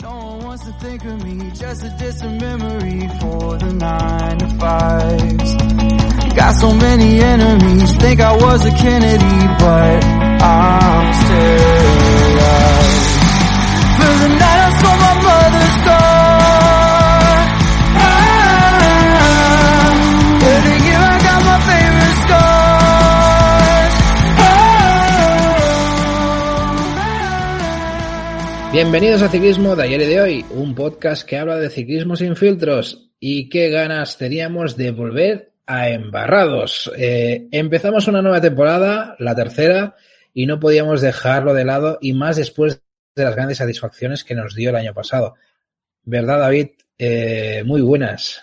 No one wants to think of me, just a distant memory for the nine to fives. Got so many enemies, think I was a Kennedy, but I'm still Bienvenidos a Ciclismo de ayer y de hoy, un podcast que habla de ciclismo sin filtros. Y qué ganas teníamos de volver a Embarrados. Eh, empezamos una nueva temporada, la tercera, y no podíamos dejarlo de lado, y más después de las grandes satisfacciones que nos dio el año pasado. ¿Verdad, David? Eh, muy buenas.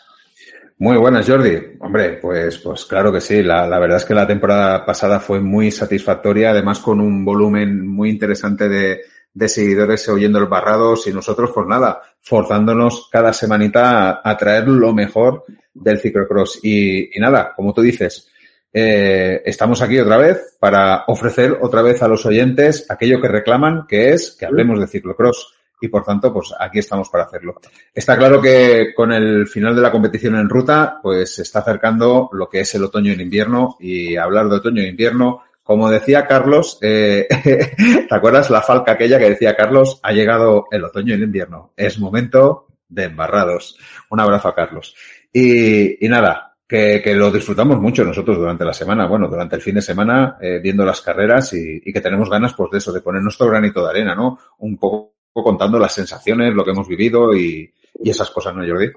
Muy buenas, Jordi. Hombre, pues, pues claro que sí. La, la, verdad es que la temporada pasada fue muy satisfactoria, además con un volumen muy interesante de, de seguidores oyendo los barrados y nosotros, pues nada, forzándonos cada semanita a, traer lo mejor del ciclocross. Y, y nada, como tú dices, eh, estamos aquí otra vez para ofrecer otra vez a los oyentes aquello que reclaman, que es que hablemos de ciclocross y por tanto, pues aquí estamos para hacerlo. Está claro que con el final de la competición en ruta, pues se está acercando lo que es el otoño y el invierno y hablar de otoño e invierno, como decía Carlos, eh, ¿te acuerdas la falca aquella que decía Carlos? Ha llegado el otoño y el invierno. Es momento de embarrados. Un abrazo a Carlos. Y, y nada, que, que, lo disfrutamos mucho nosotros durante la semana, bueno, durante el fin de semana, eh, viendo las carreras y, y, que tenemos ganas, pues, de eso, de poner nuestro granito de arena, ¿no? Un poco contando las sensaciones, lo que hemos vivido y, y esas cosas, ¿no, Jordi?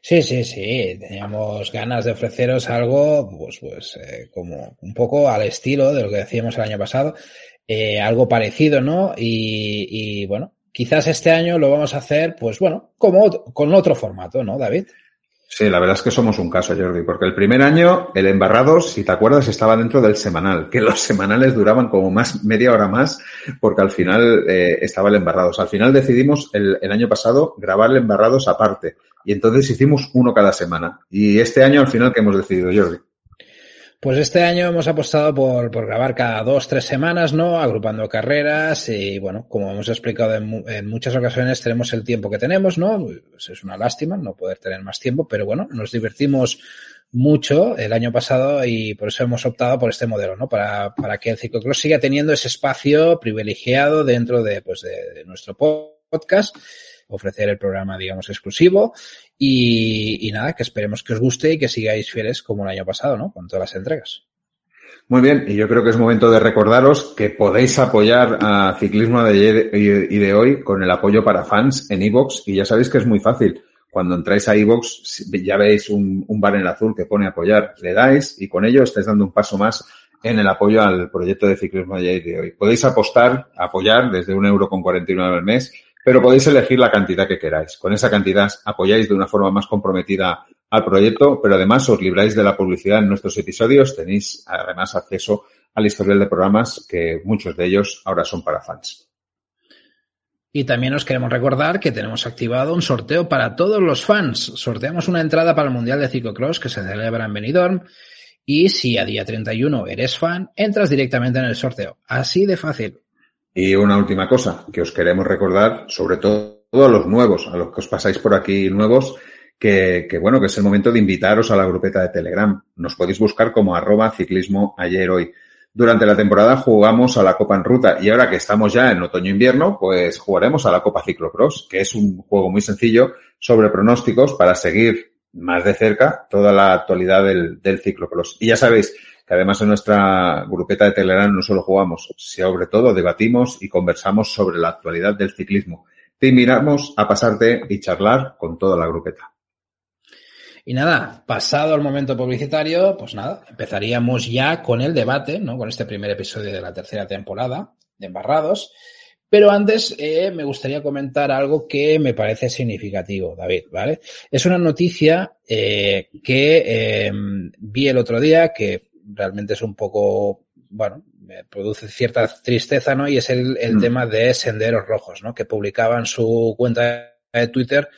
Sí, sí, sí. Teníamos ganas de ofreceros algo, pues, pues, eh, como un poco al estilo de lo que decíamos el año pasado, eh, algo parecido, ¿no? Y, y, bueno, quizás este año lo vamos a hacer, pues bueno, como con otro formato, ¿no, David? Sí, la verdad es que somos un caso, Jordi, porque el primer año el Embarrados, si te acuerdas, estaba dentro del semanal, que los semanales duraban como más media hora más, porque al final eh, estaba el Embarrados. Al final decidimos el, el, año pasado grabar el Embarrados aparte, y entonces hicimos uno cada semana. Y este año al final, ¿qué hemos decidido, Jordi? Pues este año hemos apostado por, por, grabar cada dos, tres semanas, ¿no? Agrupando carreras y, bueno, como hemos explicado en, en, muchas ocasiones, tenemos el tiempo que tenemos, ¿no? Pues es una lástima no poder tener más tiempo, pero bueno, nos divertimos mucho el año pasado y por eso hemos optado por este modelo, ¿no? Para, para que el ciclocross siga teniendo ese espacio privilegiado dentro de, pues, de, de nuestro podcast ofrecer el programa, digamos, exclusivo. Y, nada, que esperemos que os guste y que sigáis fieles como el año pasado, ¿no? Con todas las entregas. Muy bien, y yo creo que es momento de recordaros que podéis apoyar a Ciclismo de ayer y de hoy con el apoyo para fans en iVoox y ya sabéis que es muy fácil. Cuando entráis a iVoox ya veis un, un bar en azul que pone apoyar, le dais y con ello estáis dando un paso más en el apoyo al proyecto de Ciclismo de ayer y de hoy. Podéis apostar, apoyar desde un euro con 49 al mes pero podéis elegir la cantidad que queráis. Con esa cantidad apoyáis de una forma más comprometida al proyecto, pero además os libráis de la publicidad en nuestros episodios. Tenéis además acceso al historial de programas que muchos de ellos ahora son para fans. Y también os queremos recordar que tenemos activado un sorteo para todos los fans. Sorteamos una entrada para el Mundial de Ciclocross que se celebra en Benidorm. Y si a día 31 eres fan, entras directamente en el sorteo. Así de fácil. Y una última cosa que os queremos recordar, sobre todo a los nuevos, a los que os pasáis por aquí nuevos, que, que, bueno, que es el momento de invitaros a la grupeta de Telegram. Nos podéis buscar como arroba ciclismo ayer hoy. Durante la temporada jugamos a la Copa en Ruta y ahora que estamos ya en otoño-invierno, pues jugaremos a la Copa Ciclocross, que es un juego muy sencillo sobre pronósticos para seguir más de cerca toda la actualidad del, del. Y ya sabéis que además en nuestra grupeta de Telegram no solo jugamos, sobre todo debatimos y conversamos sobre la actualidad del ciclismo. Te invitamos a pasarte y charlar con toda la grupeta. Y nada, pasado el momento publicitario, pues nada, empezaríamos ya con el debate, ¿no? Con este primer episodio de la tercera temporada de Embarrados. Pero antes eh, me gustaría comentar algo que me parece significativo, David, ¿vale? Es una noticia eh, que eh, vi el otro día que realmente es un poco, bueno, me produce cierta tristeza, ¿no? Y es el, el mm. tema de Senderos Rojos, ¿no? Que publicaban su cuenta de Twitter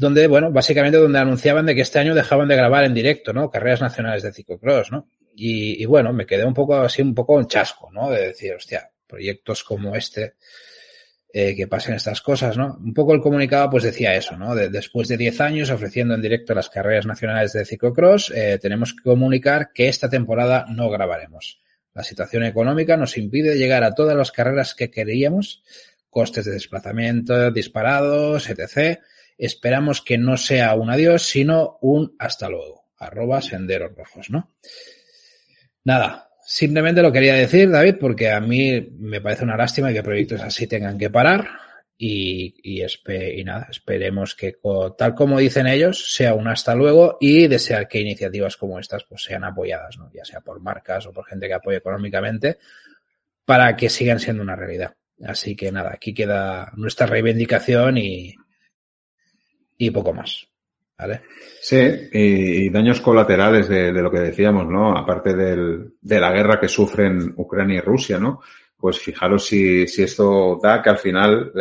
donde, bueno, básicamente donde anunciaban de que este año dejaban de grabar en directo, ¿no? Carreras nacionales de ciclocross, ¿no? Y, y bueno, me quedé un poco así, un poco en chasco, ¿no? De decir, hostia, proyectos como este, eh, que pasen estas cosas, ¿no? Un poco el comunicado pues decía eso, ¿no? después de 10 años ofreciendo en directo las carreras nacionales de ciclocross, eh, tenemos que comunicar que esta temporada no grabaremos. La situación económica nos impide llegar a todas las carreras que queríamos, costes de desplazamiento disparados, etc. Esperamos que no sea un adiós, sino un hasta luego. Arroba senderos rojos, ¿no? Nada, Simplemente lo quería decir, David, porque a mí me parece una lástima que proyectos así tengan que parar y, y, nada, esperemos que tal como dicen ellos sea un hasta luego y desear que iniciativas como estas pues sean apoyadas, ¿no? ya sea por marcas o por gente que apoye económicamente, para que sigan siendo una realidad. Así que nada, aquí queda nuestra reivindicación y, y poco más. Sí, y, daños colaterales de, lo que decíamos, ¿no? Aparte del, de la guerra que sufren Ucrania y Rusia, ¿no? Pues fijaros si, si esto da que al final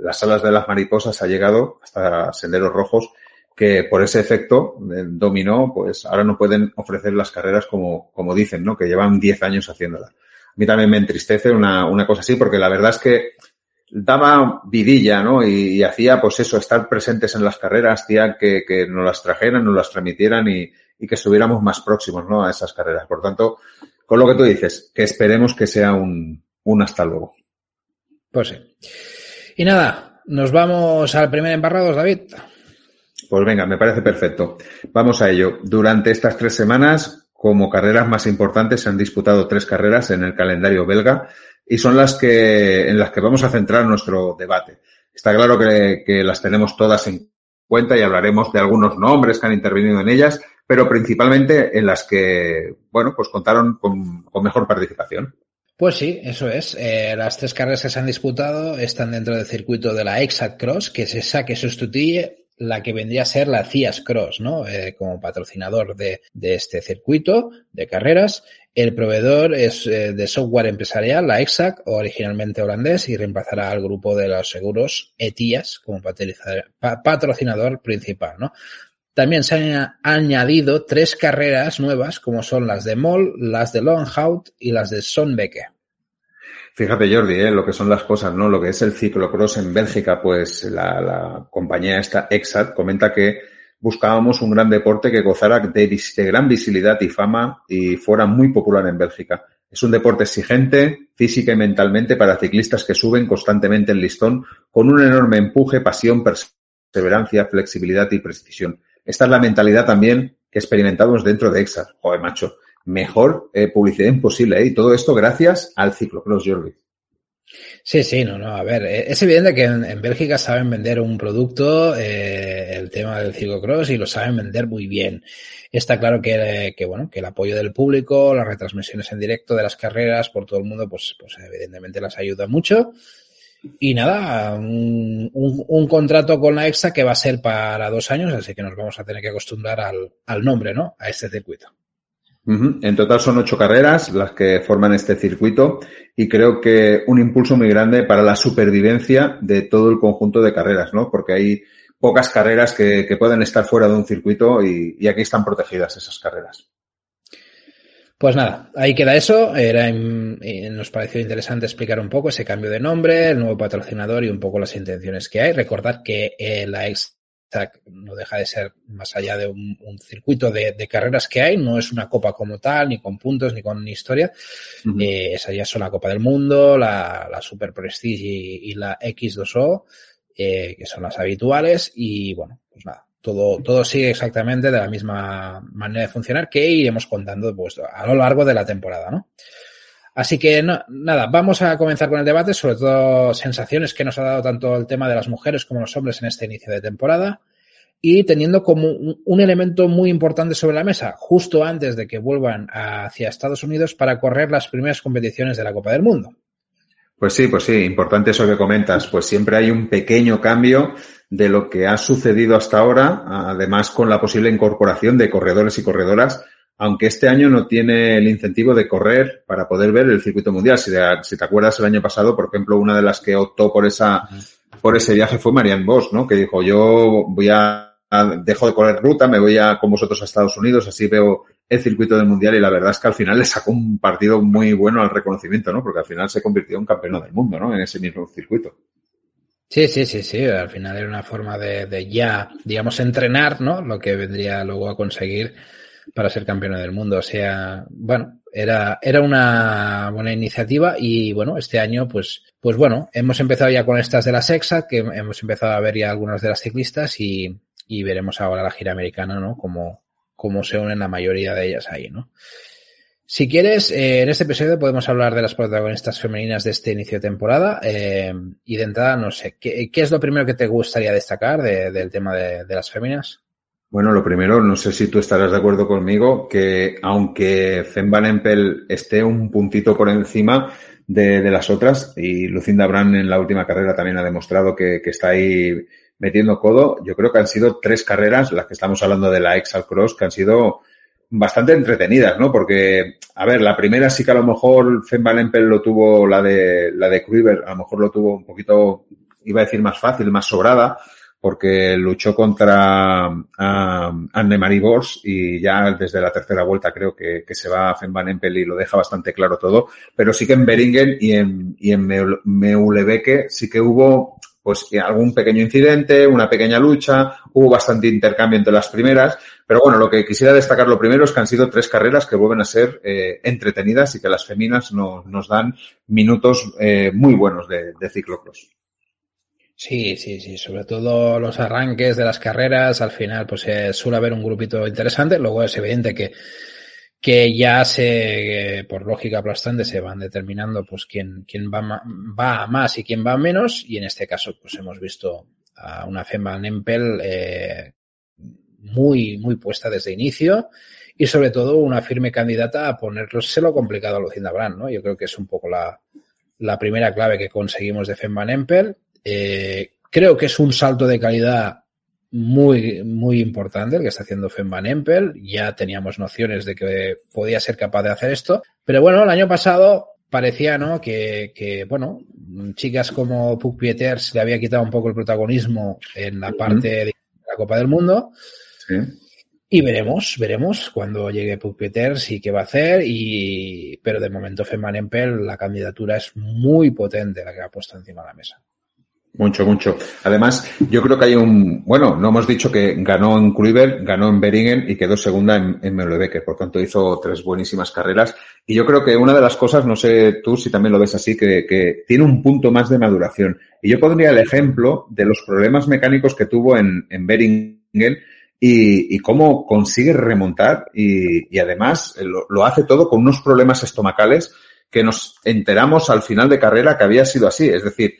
las alas de las mariposas ha llegado hasta senderos rojos que por ese efecto eh, dominó, pues ahora no pueden ofrecer las carreras como, como dicen, ¿no? Que llevan 10 años haciéndola. A mí también me entristece una, una cosa así, porque la verdad es que daba vidilla, ¿no? Y, hacía, pues eso, estar presentes en las carreras, hacía que, que nos las trajeran, nos las transmitieran y, y, que estuviéramos más próximos, ¿no? A esas carreras. Por tanto, con lo que tú dices, que esperemos que sea un, un hasta luego. Pues sí. Y nada, nos vamos al primer embarrado, David. Pues venga, me parece perfecto. Vamos a ello. Durante estas tres semanas, como carreras más importantes, se han disputado tres carreras en el calendario belga y son las que, en las que vamos a centrar nuestro debate. Está claro que, las tenemos todas en cuenta y hablaremos de algunos nombres que han intervenido en ellas, pero principalmente en las que, bueno, pues contaron con, mejor participación. Pues sí, eso es. Eh, las tres carreras que se han disputado están dentro del circuito de la Exact Cross, que es esa que sustituye la que vendría a ser la CIAS Cross, ¿no? Eh, como patrocinador de, este circuito de carreras. El proveedor es eh, de software empresarial, la EXAC, originalmente holandés, y reemplazará al grupo de los seguros ETIAS como patrocinador principal, ¿no? También se han añadido tres carreras nuevas, como son las de Moll, las de Longhout y las de Sonbeke. Fíjate, Jordi, ¿eh? lo que son las cosas, ¿no? Lo que es el ciclocross en Bélgica, pues la, la compañía esta EXAT comenta que buscábamos un gran deporte que gozara de, gran visibilidad y fama y fuera muy popular en Bélgica. Es un deporte exigente, física y mentalmente para ciclistas que suben constantemente el listón con un enorme empuje, pasión, perseverancia, flexibilidad y precisión. Esta es la mentalidad también que experimentamos dentro de EXA. Joder, macho, mejor eh, publicidad imposible. ¿eh? Y todo esto gracias al ciclocross, Jordi. Sí, sí, no, no. A ver, eh, es evidente que en, Bélgica saben vender un producto, eh, el tema del ciclocross, y lo saben vender muy bien. Está claro que, que, bueno, que el apoyo del público, las retransmisiones en directo de las carreras por todo el mundo, pues, pues evidentemente las ayuda mucho. Y nada, un, un, un, contrato con la EXA que va a ser para dos años, así que nos vamos a tener que acostumbrar al, al nombre, ¿no? A este circuito. En total son ocho carreras las que forman este circuito y creo que un impulso muy grande para la supervivencia de todo el conjunto de carreras, ¿no? Porque hay pocas carreras que, pueden estar fuera de un circuito y, y, aquí están protegidas esas carreras. Pues nada, ahí queda eso. Era, nos pareció interesante explicar un poco ese cambio de nombre, el nuevo patrocinador y un poco las intenciones que hay. Recordad que eh, la ex no deja de ser más allá de un, un circuito de, de, carreras que hay, no es una copa como tal, ni con puntos, ni con historia. Uh -huh. eh, esa ya son la Copa del Mundo, la, la Super Prestige y, y la X2O, eh, que son las habituales, y bueno, pues nada, todo, todo sigue exactamente de la misma manera de funcionar que iremos contando pues, a lo largo de la temporada, ¿no? Así que no, nada, vamos a comenzar con el debate, sobre todo sensaciones que nos ha dado tanto el tema de las mujeres como los hombres en este inicio de temporada y teniendo como un, elemento muy importante sobre la mesa, justo antes de que vuelvan hacia Estados Unidos para correr las primeras competiciones de la Copa del Mundo. Pues sí, pues sí, importante eso que comentas. Pues siempre hay un pequeño cambio de lo que ha sucedido hasta ahora, además con la posible incorporación de corredores y corredoras aunque este año no tiene el incentivo de correr para poder ver el circuito mundial. Si te, acuerdas el año pasado, por ejemplo, una de las que optó por esa, por ese viaje fue Marianne Bosch, ¿no? Que dijo, yo voy a, dejo de correr ruta, me voy a, con vosotros a Estados Unidos, así veo el circuito del mundial y la verdad es que al final le sacó un partido muy bueno al reconocimiento, ¿no? Porque al final se convirtió en campeón del mundo, ¿no? En ese mismo circuito. Sí, sí, sí, sí. Al final era una forma de, de, ya, digamos, entrenar, ¿no? Lo que vendría luego a conseguir para ser campeón del mundo. O sea, bueno, era, era una buena iniciativa y bueno, este año, pues, pues bueno, hemos empezado ya con estas de la Sexa, que hemos empezado a ver ya algunas de las ciclistas y, y veremos ahora la gira americana, ¿no? Como, cómo se unen la mayoría de ellas ahí, ¿no? Si quieres, eh, en este episodio podemos hablar de las protagonistas femeninas de este inicio de temporada. Eh, y de entrada, no sé, ¿qué, ¿qué, es lo primero que te gustaría destacar de, del tema de, de, las féminas? Bueno, lo primero, no sé si tú estarás de acuerdo conmigo, que aunque Fem Van Empel esté un puntito por encima de, de, las otras, y Lucinda Brand en la última carrera también ha demostrado que, que está ahí metiendo codo, yo creo que han sido tres carreras, las que estamos hablando de la Exal Cross, que han sido bastante entretenidas, ¿no? Porque, a ver, la primera sí que a lo mejor Fem Van Empel lo tuvo, la de, la de a lo mejor lo tuvo un poquito, iba a decir más fácil, más sobrada, porque luchó contra uh, Anne-Marie Bors y ya desde la tercera vuelta creo que, que, se va a Fem Van Empel y lo deja bastante claro todo, pero sí que en Beringen y en, y en Meulebeke sí que hubo pues algún pequeño incidente, una pequeña lucha, hubo bastante intercambio entre las primeras, pero bueno, lo que quisiera destacar lo primero es que han sido tres carreras que vuelven a ser eh, entretenidas y que las feminas no, nos dan minutos eh, muy buenos de, de ciclocross. Sí, sí, sí, sobre todo los arranques de las carreras, al final pues eh, suele haber un grupito interesante, luego es evidente que, que ya se, por lógica aplastante, se van determinando pues quién, quién va, va a más y quién va a menos, y en este caso pues hemos visto a una Femba Nempel eh, muy, muy puesta desde inicio y sobre todo una firme candidata a ponérselo complicado a Lucinda Brand, ¿no? Yo creo que es un poco la, la primera clave que conseguimos de Fem Van Empel. Eh, creo que es un salto de calidad muy, muy importante el que está haciendo Fem Van Empel. Ya teníamos nociones de que podía ser capaz de hacer esto. Pero bueno, el año pasado parecía, ¿no? Que, que bueno, chicas como Puck Pieters le había quitado un poco el protagonismo en la parte de la Copa del Mundo. Sí. Y veremos, veremos cuando llegue Puck Peters y qué va a hacer. Y, pero de momento Femman Empel, la candidatura es muy potente la que ha puesto encima de la mesa. Mucho, mucho. Además, yo creo que hay un, bueno, no hemos dicho que ganó en Kruiver, ganó en Beringen y quedó segunda en, en Meulebeke. Por tanto, hizo tres buenísimas carreras. Y yo creo que una de las cosas, no sé tú si también lo ves así, que, tiene un punto más de maduración. Y yo pondría el ejemplo de los problemas mecánicos que tuvo en, en Beringen y, cómo consigue remontar y, y además lo, hace todo con unos problemas estomacales que nos enteramos al final de carrera que había sido así. Es decir,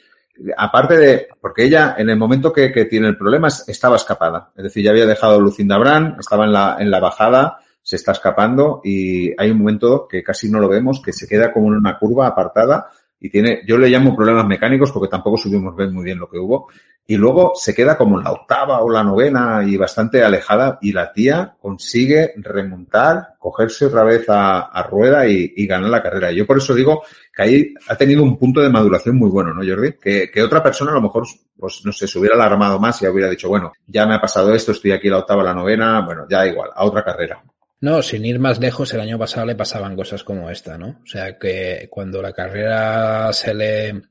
aparte de, porque ella en el momento que, tiene el problema estaba escapada. Es decir, ya había dejado Lucinda Brand, estaba en la, en la bajada, se está escapando y hay un momento que casi no lo vemos, que se queda como en una curva apartada y tiene, yo le llamo problemas mecánicos porque tampoco subimos ver muy bien lo que hubo. Y luego se queda como la octava o la novena y bastante alejada y la tía consigue remontar, cogerse otra vez a, rueda y, y, ganar la carrera. Yo por eso digo que ahí ha tenido un punto de maduración muy bueno, ¿no, Jordi? Que, que otra persona a lo mejor, pues no sé, se hubiera alarmado más y hubiera dicho, bueno, ya me ha pasado esto, estoy aquí la octava, la novena, bueno, ya igual, a otra carrera. No, sin ir más lejos, el año pasado le pasaban cosas como esta, ¿no? O sea, que cuando la carrera se le,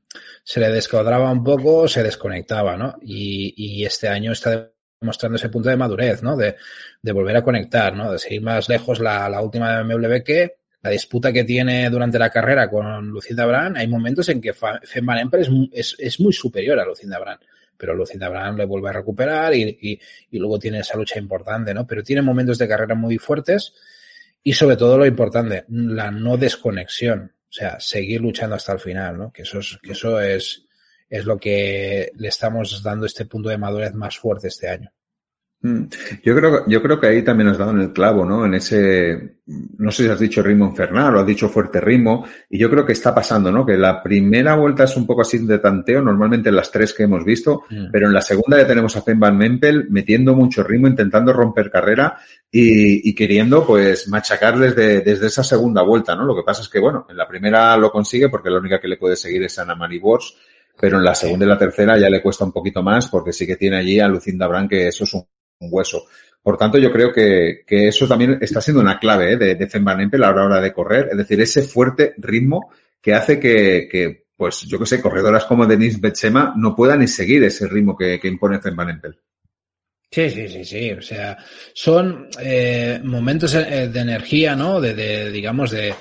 se le descuadraba un poco, se desconectaba, ¿no? Y, y este año está demostrando ese punto de madurez, ¿no? De, de volver a conectar, ¿no? De seguir más lejos la, la última de MWK, la disputa que tiene durante la carrera con Lucinda Brand, hay momentos en que Fem Van Emper es, es, es, muy superior a Lucinda Brand pero Lucinda Brand le vuelve a recuperar y, y, y, luego tiene esa lucha importante, ¿no? Pero tiene momentos de carrera muy fuertes y sobre todo lo importante, la no desconexión, o sea, seguir luchando hasta el final, ¿no? Que eso es, que eso es, es lo que le estamos dando este punto de madurez más fuerte este año. Yo creo, yo creo que ahí también has dado en el clavo, ¿no? En ese, no sé si has dicho ritmo infernal o has dicho fuerte ritmo, y yo creo que está pasando, ¿no? Que la primera vuelta es un poco así de tanteo, normalmente en las tres que hemos visto, mm. pero en la segunda ya tenemos a Fem Van Mempel metiendo mucho ritmo, intentando romper carrera y, y queriendo, pues, machacar desde, desde esa segunda vuelta, ¿no? Lo que pasa es que, bueno, en la primera lo consigue porque la única que le puede seguir es Ana Marie Bors, pero en la segunda y la tercera ya le cuesta un poquito más porque sí que tiene allí a Lucinda Brand que eso es un hueso. Por tanto, yo creo que, que, eso también está siendo una clave ¿eh? de, de Van Empel a la hora de correr, es decir, ese fuerte ritmo que hace que, que pues yo que sé, corredoras como Denise Betsema no puedan ni seguir ese ritmo que, que impone Zen Empel. Sí, sí, sí, sí. O sea, son eh, momentos eh, de energía, ¿no? De digamos, de,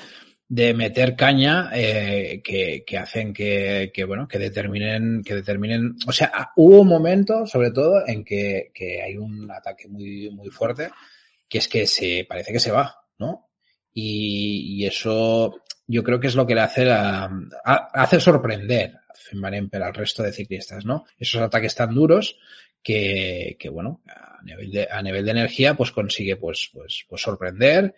de meter caña eh, que, que, hacen que, que, bueno, que determinen, que determinen. O sea, ah, hubo un momento, sobre todo, en que, que hay un ataque muy, muy fuerte, que es que se parece que se va, ¿no? Y, y eso yo creo que es lo que le hace la, hace sorprender a Fembaremper al resto de ciclistas, ¿no? Esos ataques tan duros que, que bueno, a nivel de, a nivel de energía, pues consigue, pues, pues, pues sorprender.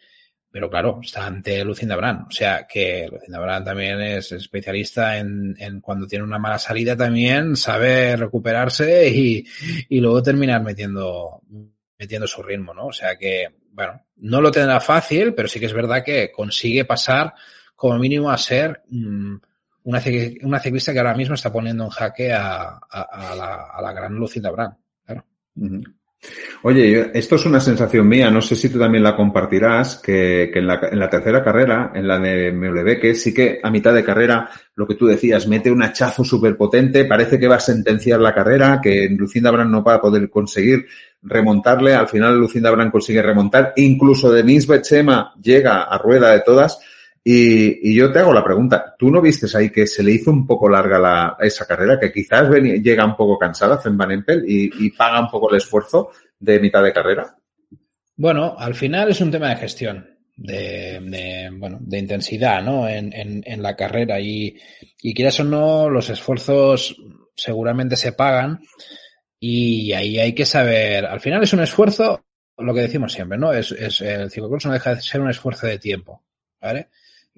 Pero claro, está ante Lucinda Brand. O sea que Lucinda Brand también es especialista en, en cuando tiene una mala salida también, sabe recuperarse y, y luego terminar metiendo, metiendo su ritmo, ¿no? O sea que, bueno, no lo tendrá fácil, pero sí que es verdad que consigue pasar como mínimo a ser mmm, una, una ciclista que ahora mismo está poniendo en jaque a, a, la, a la, gran Lucinda Brand. Claro. Oye, esto es una sensación mía, no sé si tú también la compartirás, que, en, la, en, la, tercera carrera, en la de MLB, que sí que a mitad de carrera, lo que tú decías, mete un hachazo súper potente, parece que va a sentenciar la carrera, que Lucinda Brand no va a poder conseguir remontarle, al final Lucinda Brand consigue remontar, incluso Denise Bechema llega a rueda de todas, y, yo te hago la pregunta, ¿tú no vistes ahí que se le hizo un poco larga la, esa carrera, que quizás llega un poco cansada Fen Van Empel y, paga un poco el esfuerzo de mitad de carrera? Bueno, al final es un tema de gestión, de, bueno, de intensidad, ¿no? En la carrera y, y quieras o no, los esfuerzos seguramente se pagan y ahí hay que saber, al final es un esfuerzo, lo que decimos siempre, ¿no? Es, es el ciclocross no deja de ser un esfuerzo de tiempo, ¿vale?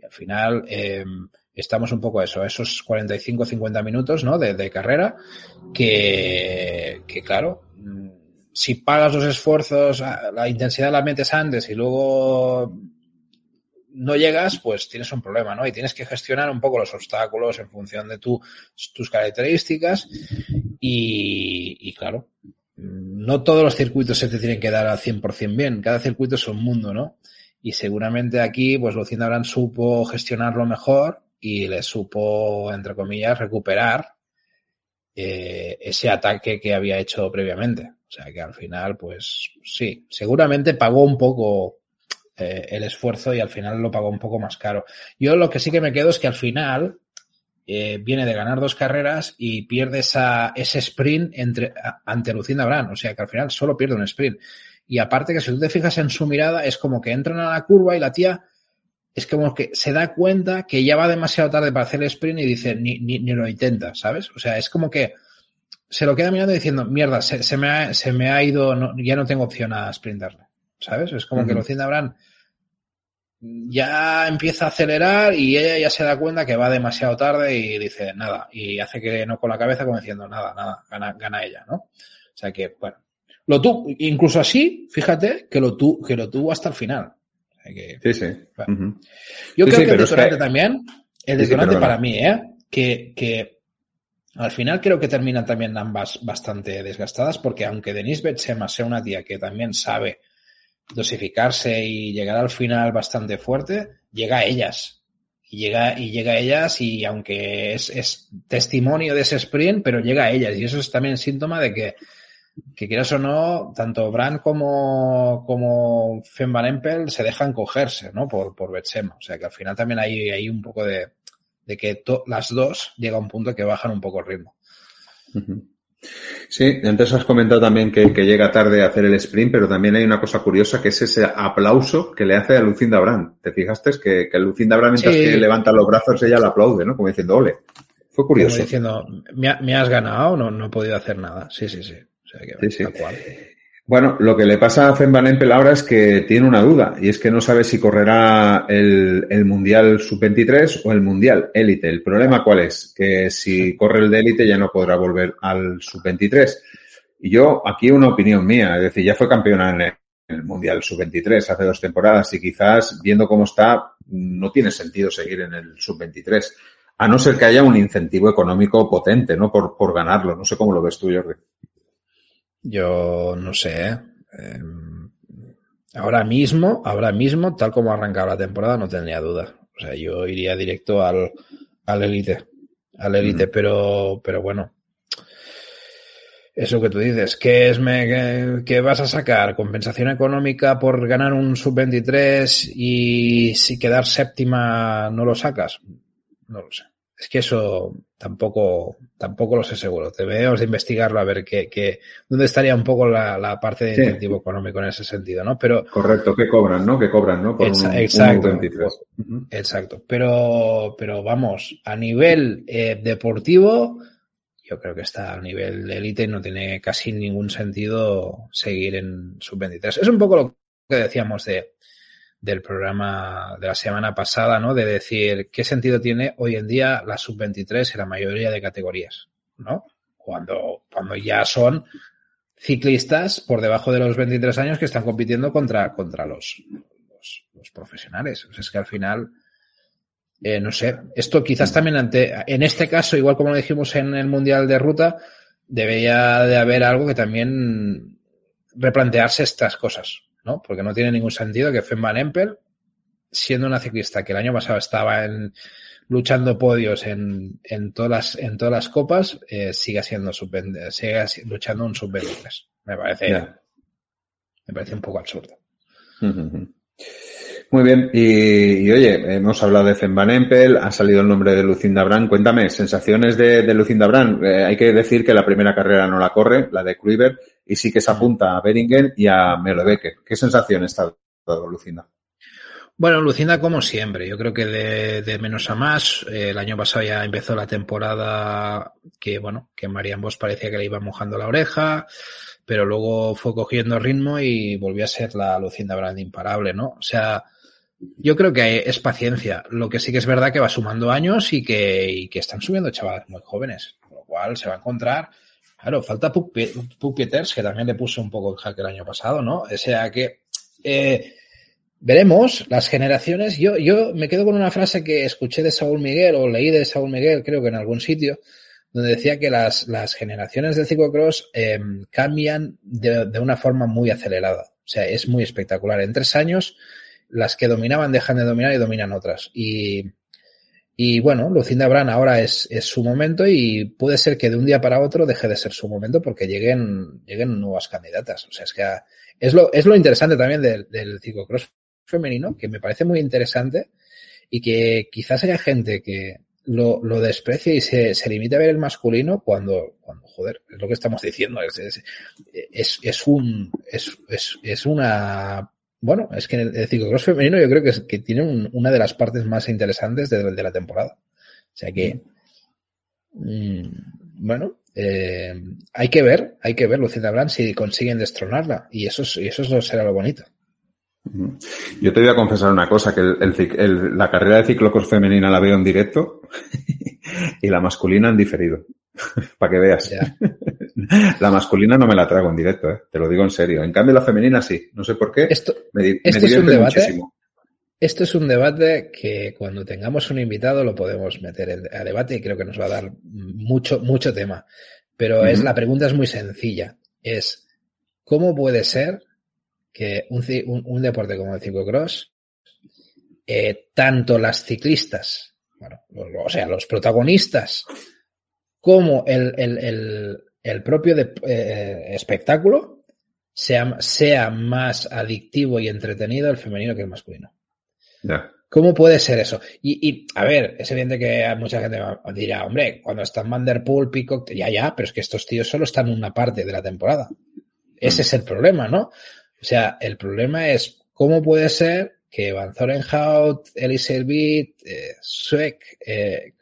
Al final eh, estamos un poco a eso, a esos 45, 50 minutos ¿no? de, de carrera, que, que, claro, si pagas los esfuerzos, la intensidad la metes antes y luego no llegas, pues tienes un problema, ¿no? Y tienes que gestionar un poco los obstáculos en función de tu, tus características y, y, claro, no todos los circuitos se te tienen que dar al 100% bien, cada circuito es un mundo, ¿no? Y seguramente aquí, pues Lucinda Brand supo gestionarlo mejor y le supo, entre comillas, recuperar eh, ese ataque que había hecho previamente. O sea que al final, pues sí, seguramente pagó un poco eh, el esfuerzo y al final lo pagó un poco más caro. Yo lo que sí que me quedo es que al final eh, viene de ganar dos carreras y pierde esa, ese sprint entre, ante Lucinda Brand. O sea que al final solo pierde un sprint. Y aparte que si tú te fijas en su mirada, es como que entran a la curva y la tía es como que se da cuenta que ya va demasiado tarde para hacer el sprint y dice, ni, ni, ni lo intenta, ¿sabes? O sea, es como que se lo queda mirando diciendo, mierda, se, se me, ha, se me ha ido, no, ya no tengo opción a sprintarle, ¿sabes? Es como uh -huh. que Lucinda Brand ya empieza a acelerar y ella ya se da cuenta que va demasiado tarde y dice nada, y hace que no con la cabeza como diciendo nada, nada, gana, gana ella, ¿no? O sea que, bueno, lo tuvo, incluso así, fíjate que lo, tu, que lo tuvo hasta el final. Que, sí, sí. Bueno. Uh -huh. Yo sí, creo sí, que el detonante es que... también, el detonante sí, para mí, ¿eh? Que, que al final creo que terminan también ambas bastante desgastadas porque aunque Denise Betsema sea una tía que también sabe dosificarse y llegar al final bastante fuerte, llega a ellas. Y llega, y llega a ellas y aunque es, es testimonio de ese sprint, pero llega a ellas. Y eso es también síntoma de que que quieras o no, tanto Brand como, como Fem Van Empel se dejan cogerse, ¿no? Por, por Betsema. O sea que al final también hay, hay un poco de, de que to, las dos llega a un punto que bajan un poco el ritmo. Sí, antes has comentado también que, que, llega tarde a hacer el sprint, pero también hay una cosa curiosa que es ese aplauso que le hace a Lucinda Brand. ¿Te fijaste? Que, que Lucinda Brand mientras sí. que levanta los brazos ella le aplaude, ¿no? Como diciendo, ole. Fue curioso. Como diciendo, me, me has ganado, no, no he podido hacer nada. Sí, sí, sí. O sea que, sí, sí. Bueno, lo que le pasa a Fem Van Empel ahora es que tiene una duda y es que no sabe si correrá el, el Mundial Sub-23 o el Mundial Élite. El problema cuál es? Que si corre el de Élite ya no podrá volver al Sub-23. Y yo, aquí una opinión mía, es decir, ya fue campeona en el, el Mundial Sub-23 hace dos temporadas y quizás viendo cómo está no tiene sentido seguir en el Sub-23. A no ser que haya un incentivo económico potente, ¿no? Por, por ganarlo. No sé cómo lo ves tú, Jordi. Yo no sé. Eh, ahora mismo, ahora mismo, tal como ha arrancado la temporada, no tendría duda. O sea, yo iría directo al, al Elite. al élite, pero, pero bueno. Eso que tú dices, ¿qué es me, qué, vas a sacar? ¿Compensación económica por ganar un sub-23 y si quedar séptima no lo sacas? No lo sé. Es que eso tampoco, tampoco lo sé seguro. Debemos de investigarlo a ver qué, qué, dónde estaría un poco la, la parte de incentivo económico en ese sentido, ¿no? Pero. Correcto, que cobran, ¿no? Que cobran, ¿no? Por un, exacto. Un 23. Exacto. Pero, pero vamos, a nivel eh, deportivo, yo creo que está a nivel de élite y no tiene casi ningún sentido seguir en sub-23. Es un poco lo que decíamos de, del programa de la semana pasada, ¿no? De decir qué sentido tiene hoy en día la sub-23 en la mayoría de categorías, ¿no? Cuando, cuando ya son ciclistas por debajo de los 23 años que están compitiendo contra, contra los, los, profesionales. Es que al final, eh, no sé, esto quizás también ante, en este caso, igual como lo dijimos en el Mundial de Ruta, debería de haber algo que también replantearse estas cosas, ¿no? Porque no tiene ningún sentido que Fem Van Empel, siendo una ciclista que el año pasado estaba en, luchando podios en, en, todas, las, en todas las copas, eh, siga siendo sub siga luchando un sub-23. Me parece, yeah. me parece un poco absurdo. Uh -huh. Muy bien, y, y, oye, hemos hablado de Fen Van Empel, ha salido el nombre de Lucinda Brand. Cuéntame, sensaciones de, de Lucinda Brand. Eh, hay que decir que la primera carrera no la corre, la de Kruiver, y sí que se apunta a Beringen y a Melobecker. ¿Qué sensación está dando Lucinda? Bueno, Lucinda como siempre, yo creo que de, de menos a más. Eh, el año pasado ya empezó la temporada que, bueno, que Marian Vos parecía que le iba mojando la oreja, pero luego fue cogiendo ritmo y volvió a ser la Lucinda Brand imparable, ¿no? O sea, yo creo que es paciencia. Lo que sí que es verdad que va sumando años y que, y que están subiendo chavales muy jóvenes, con lo cual se va a encontrar. Claro, falta Peters, que también le puso un poco el hack el año pasado, ¿no? O sea que eh, veremos las generaciones. Yo, yo me quedo con una frase que escuché de Saúl Miguel o leí de Saúl Miguel, creo que en algún sitio, donde decía que las, las generaciones del ciclocross eh, cambian de, de una forma muy acelerada. O sea, es muy espectacular. En tres años las que dominaban dejan de dominar y dominan otras. Y, y bueno, Lucinda Brand ahora es, es, su momento y puede ser que de un día para otro deje de ser su momento porque lleguen, lleguen nuevas candidatas. O sea, es que es lo, es lo interesante también del, del ciclocross femenino, que me parece muy interesante y que quizás haya gente que lo, lo desprecie y se, se limite a ver el masculino cuando, cuando joder, es lo que estamos diciendo, es, es, es, es, es, es una bueno, es que el, el ciclocross femenino yo creo que, es, que tiene un, una de las partes más interesantes de, la temporada. O sea que, mmm, bueno, eh, hay que ver, hay que ver, Lucinda Brand, si consiguen destronarla. Y eso, y eso será lo bonito. Yo te voy a confesar una cosa, que la carrera de ciclocross femenina la veo en directo y la masculina en diferido. Para que veas. Yeah. La masculina no me la trago en directo, ¿eh? te lo digo en serio. En cambio, la femenina sí. No sé por qué. Esto, me, esto me es un debate. Muchísimo. Esto es un debate que cuando tengamos un invitado lo podemos meter a debate y creo que nos va a dar mucho, mucho tema. Pero uh -huh. es la pregunta es muy sencilla. Es ¿cómo puede ser que un, un, un deporte como el ciclocross, eh, tanto las ciclistas, bueno, o sea, los protagonistas, como el, el, el, el propio de, eh, espectáculo sea, sea más adictivo y entretenido el femenino que el masculino. Yeah. ¿Cómo puede ser eso? Y, y, a ver, es evidente que mucha gente dirá, hombre, cuando están Vanderpool, Peacock, ya, ya, pero es que estos tíos solo están en una parte de la temporada. Ese es el problema, ¿no? O sea, el problema es cómo puede ser que Van Zorenhout, Elise Elbit, eh, Sueck, eh,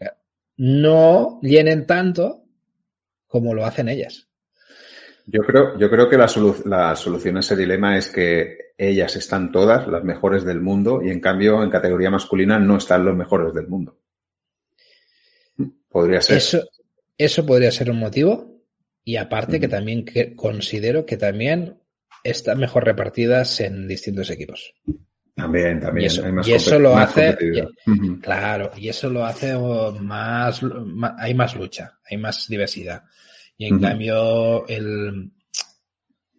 no llenen tanto como lo hacen ellas. Yo creo, yo creo que la, solu la, solución a ese dilema es que ellas están todas las mejores del mundo y en cambio en categoría masculina no están los mejores del mundo. Podría ser. Eso, eso podría ser un motivo y aparte que también que considero que también están mejor repartidas en distintos equipos. También, también. Y eso, hay más y eso lo hace, y, claro, y eso lo hace más, más, hay más lucha, hay más diversidad. Y en uh -huh. cambio, el,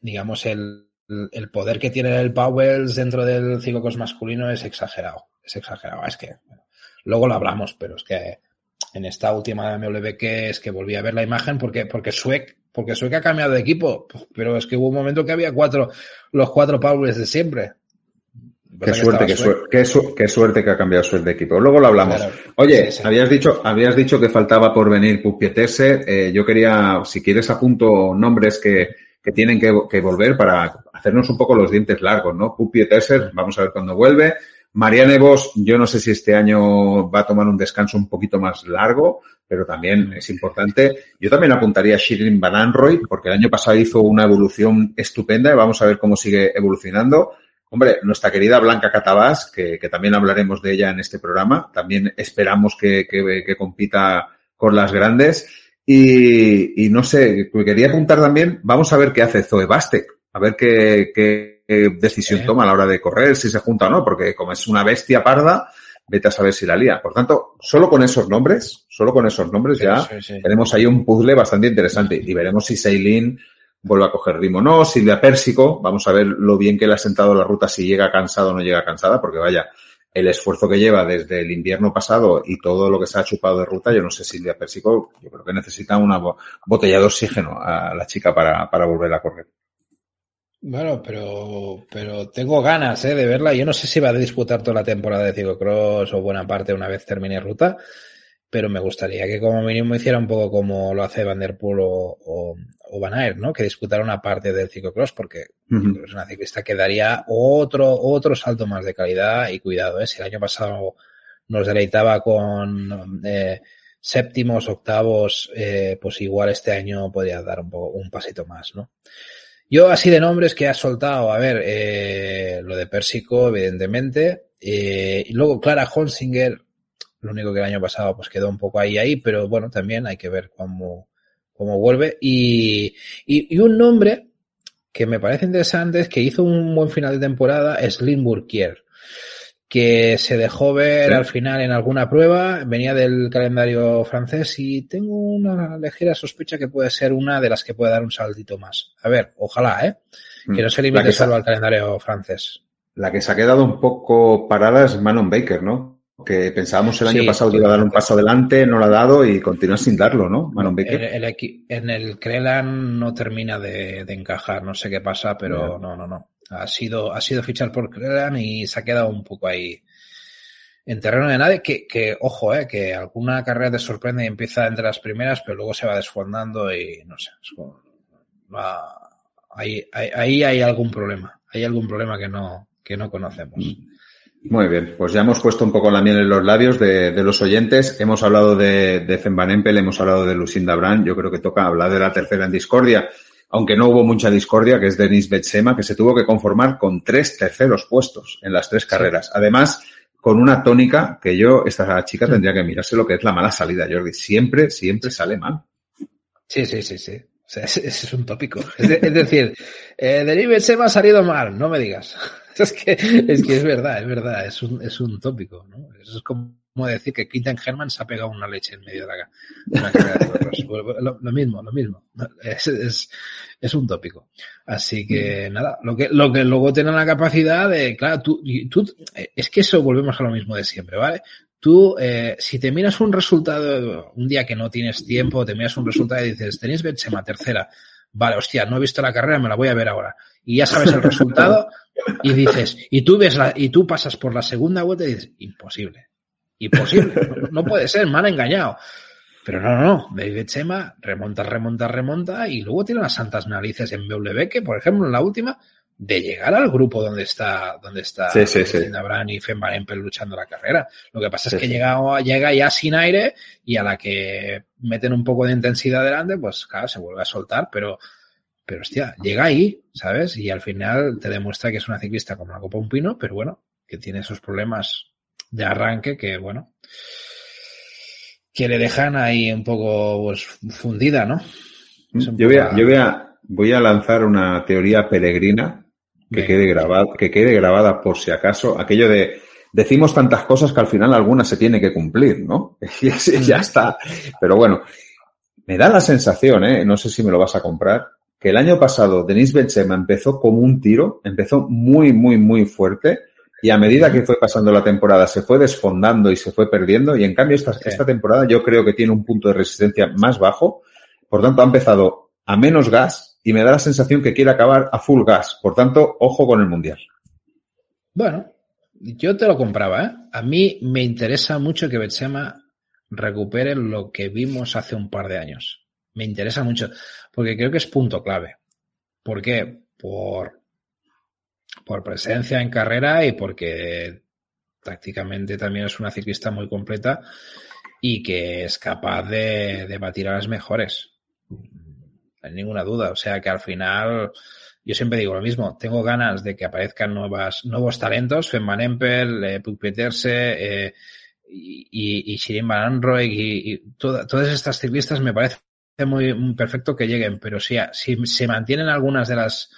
digamos, el, el poder que tiene el Powells dentro del ciclocross masculino es exagerado. Es exagerado. Es que, bueno, luego lo hablamos, pero es que en esta última MLB que es que volví a ver la imagen porque, porque Suec, porque Suec ha cambiado de equipo, pero es que hubo un momento que había cuatro, los cuatro Powers de siempre. Qué suerte, qué, suerte, qué, suerte que ha cambiado suerte de equipo. Luego lo hablamos. Oye, habías dicho, habías dicho que faltaba por venir Pupietese. Eh, yo quería, si quieres, apunto nombres que, que tienen que, que, volver para hacernos un poco los dientes largos, ¿no? Pupietese, vamos a ver cuándo vuelve. Marianne Vos, yo no sé si este año va a tomar un descanso un poquito más largo, pero también es importante. Yo también apuntaría a Shirin Van Anroy, porque el año pasado hizo una evolución estupenda y vamos a ver cómo sigue evolucionando. Hombre, nuestra querida Blanca Catabás, que, que, también hablaremos de ella en este programa, también esperamos que, que, que compita con las grandes. Y, y, no sé, quería apuntar también, vamos a ver qué hace Zoe Bastek, a ver qué, qué decisión toma a la hora de correr, si se junta o no, porque como es una bestia parda, vete a saber si la lía. Por tanto, solo con esos nombres, solo con esos nombres ya sí, sí. tenemos ahí un puzzle bastante interesante y veremos si Seilin vuelve a coger ritmo no. Silvia Pérsico, vamos a ver lo bien que le ha sentado la ruta, si llega cansado o no llega cansada, porque vaya, el esfuerzo que lleva desde el invierno pasado y todo lo que se ha chupado de ruta, yo no sé, Silvia Pérsico, yo creo que necesita una botella de oxígeno a la chica para, para volver a correr. Bueno, pero, pero tengo ganas ¿eh? de verla. Yo no sé si va a disputar toda la temporada de ciclocross o buena parte una vez termine ruta, pero me gustaría que como mínimo hiciera un poco como lo hace Van Der Poel o, o, o Van Aert, ¿no? Que disputara una parte del ciclocross porque uh -huh. es una ciclista que daría otro, otro salto más de calidad y cuidado, ¿eh? Si el año pasado nos deleitaba con eh, séptimos, octavos, eh, pues igual este año podría dar un, poco, un pasito más, ¿no? Yo así de nombres que ha soltado, a ver, eh, lo de Pérsico, evidentemente, eh, y luego Clara Honsinger, lo único que el año pasado pues quedó un poco ahí ahí, pero bueno, también hay que ver cómo, cómo vuelve. Y, y, y un nombre que me parece interesante es que hizo un buen final de temporada es Lynn Burkier, que se dejó ver ¿Sí? al final en alguna prueba, venía del calendario francés y tengo una ligera sospecha que puede ser una de las que puede dar un saltito más. A ver, ojalá, ¿eh? Que no se limite solo al calendario francés. La que se ha quedado un poco parada es Manon Baker, ¿no? Que pensábamos el año sí, pasado que iba a dar un paso adelante, no lo ha dado y continúa sin darlo, ¿no? Manon. El, el, en el Crelan no termina de, de, encajar, no sé qué pasa, pero no, no, no. Ha sido, ha sido fichar por Crelan y se ha quedado un poco ahí en terreno de nadie, que, que ojo, eh, que alguna carrera te sorprende y empieza entre las primeras, pero luego se va desfondando y no sé. Como, va, ahí, ahí, ahí hay algún problema, hay algún problema que no, que no conocemos. Mm. Muy bien, pues ya hemos puesto un poco la miel en los labios de, de los oyentes. Hemos hablado de, de Empel, hemos hablado de Lucinda Brand. Yo creo que toca hablar de la tercera en discordia, aunque no hubo mucha discordia, que es Denis Betsema, que se tuvo que conformar con tres terceros puestos en las tres carreras. Además, con una tónica que yo, esta chica tendría que mirarse lo que es la mala salida, Jordi. Siempre, siempre sale mal. Sí, sí, sí, sí. O sea, ese es un tópico. Es, de, es decir, eh, Denis Betsema ha salido mal, no me digas. es que, es que es verdad, es verdad, es un, es un tópico, ¿no? Eso es como decir que Quinten Herman se ha pegado una leche en medio de la, de la lo, lo, mismo, lo mismo. Es, es, es, un tópico. Así que mm. nada, lo que, lo que luego tiene la capacidad de, claro, tú, tú, es que eso volvemos a lo mismo de siempre, ¿vale? Tú, eh, si te miras un resultado, un día que no tienes tiempo, te miras un resultado y dices, tenéis Benzema tercera, vale, hostia, no he visto la carrera, me la voy a ver ahora. Y ya sabes el resultado y dices, y tú ves la, y tú pasas por la segunda vuelta y dices, imposible, imposible, no, no puede ser, me han engañado. Pero no, no, no, David Chema remonta, remonta, remonta y luego tiene las santas narices en BW que, por ejemplo, en la última, de llegar al grupo donde está, donde está sí, sí, sí. Y Fen Empel luchando la carrera. Lo que pasa es que llega, llega ya sin aire y a la que meten un poco de intensidad delante, pues claro, se vuelve a soltar, pero pero hostia, llega ahí, ¿sabes? Y al final te demuestra que es una ciclista como la Copa Un Pino, pero bueno, que tiene esos problemas de arranque que, bueno, que le dejan ahí un poco pues, fundida, ¿no? Un yo, voy a, yo voy, a, voy a lanzar una teoría peregrina que quede, grabada, que quede grabada por si acaso, aquello de decimos tantas cosas que al final alguna se tiene que cumplir, ¿no? Y ya está. Pero bueno, me da la sensación, ¿eh? no sé si me lo vas a comprar, que el año pasado Denis Benzema empezó como un tiro, empezó muy, muy, muy fuerte y a medida que fue pasando la temporada se fue desfondando y se fue perdiendo y en cambio esta, esta temporada yo creo que tiene un punto de resistencia más bajo, por tanto ha empezado a menos gas y me da la sensación que quiere acabar a full gas, por tanto, ojo con el Mundial. Bueno, yo te lo compraba, ¿eh? A mí me interesa mucho que Betsema recupere lo que vimos hace un par de años. Me interesa mucho, porque creo que es punto clave. ¿Por qué? Por, por presencia en carrera y porque tácticamente también es una ciclista muy completa y que es capaz de, de batir a las mejores. No hay ninguna duda. O sea que al final, yo siempre digo lo mismo, tengo ganas de que aparezcan nuevas, nuevos talentos, Femman Empel, eh, Puck eh, y, y Shirin Van y, y todas estas ciclistas me parece muy, perfecto que lleguen, pero si, si se mantienen algunas de las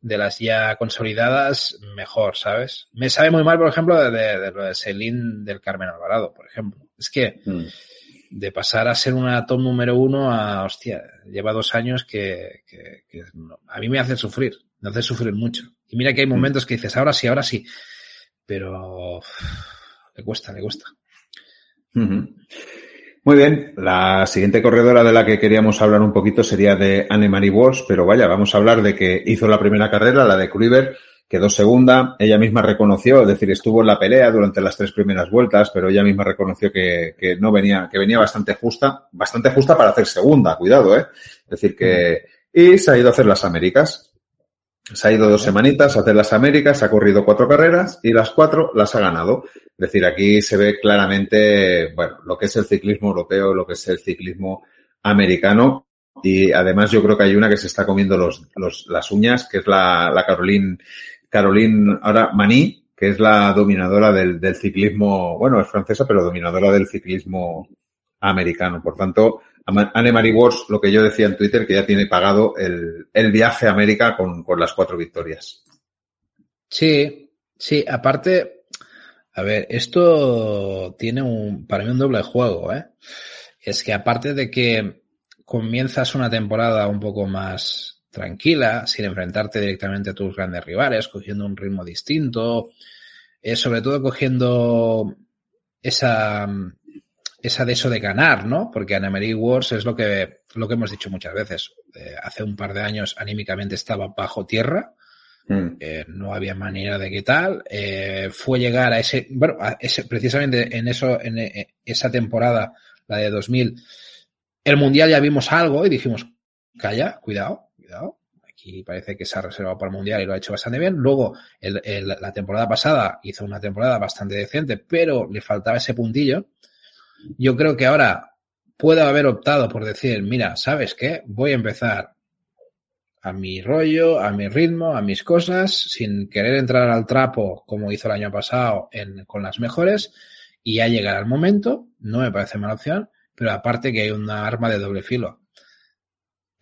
de las ya consolidadas, mejor, ¿sabes? Me sabe muy mal, por ejemplo, de, de, lo de Celine del Carmen Alvarado, por ejemplo. Es que mm. de pasar a ser una top número uno a, hostia, lleva dos años que, que, que a mí me hace sufrir, me hace sufrir mucho. Y mira que hay mm. momentos que dices, ahora sí, ahora sí, pero le cuesta, le cuesta. Muy bien, la siguiente corredora de la que queríamos hablar un poquito sería de Anne-Marie Walsh, pero vaya, vamos a hablar de que hizo la primera carrera, la de Kruiver, quedó segunda, ella misma reconoció, es decir, estuvo en la pelea durante las tres primeras vueltas, pero ella misma reconoció que, que no venía, que venía bastante justa, bastante justa para hacer segunda, cuidado, eh. Es decir, que, y se ha ido a hacer las Américas. Se ha ido dos semanitas a hacer las Américas, ha corrido cuatro carreras y las cuatro las ha ganado. Es decir, aquí se ve claramente, bueno, lo que es el ciclismo europeo, lo que es el ciclismo americano. Y además yo creo que hay una que se está comiendo los, los, las uñas, que es la, la Caroline, Caroline, ahora Maní, que es la dominadora del, del ciclismo, bueno, es francesa, pero dominadora del ciclismo americano. Por tanto, Anne-Marie Wars, lo que yo decía en Twitter, que ya tiene pagado el, el viaje a América con, las cuatro victorias. Sí, sí, aparte, a ver, esto tiene un, para mí un doble juego, ¿eh? Es que aparte de que comienzas una temporada un poco más tranquila, sin enfrentarte directamente a tus grandes rivales, cogiendo un ritmo distinto, eh, sobre todo cogiendo esa, esa de eso de ganar, ¿no? Porque Anne-Marie Wars es lo que, lo que hemos dicho muchas veces. Eh, hace un par de años anímicamente estaba bajo tierra, mm. eh, no había manera de qué tal. Eh, fue llegar a ese, bueno, a ese, precisamente en eso, en, en esa temporada, la de 2000, el mundial ya vimos algo y dijimos, calla, cuidado, cuidado. Aquí parece que se ha reservado para el mundial y lo ha hecho bastante bien. Luego, el, el, la temporada pasada hizo una temporada bastante decente, pero le faltaba ese puntillo yo creo que ahora puedo haber optado por decir, mira, ¿sabes qué? Voy a empezar a mi rollo, a mi ritmo, a mis cosas, sin querer entrar al trapo como hizo el año pasado en, con las mejores, y ya llegará el momento, no me parece mala opción, pero aparte que hay una arma de doble filo.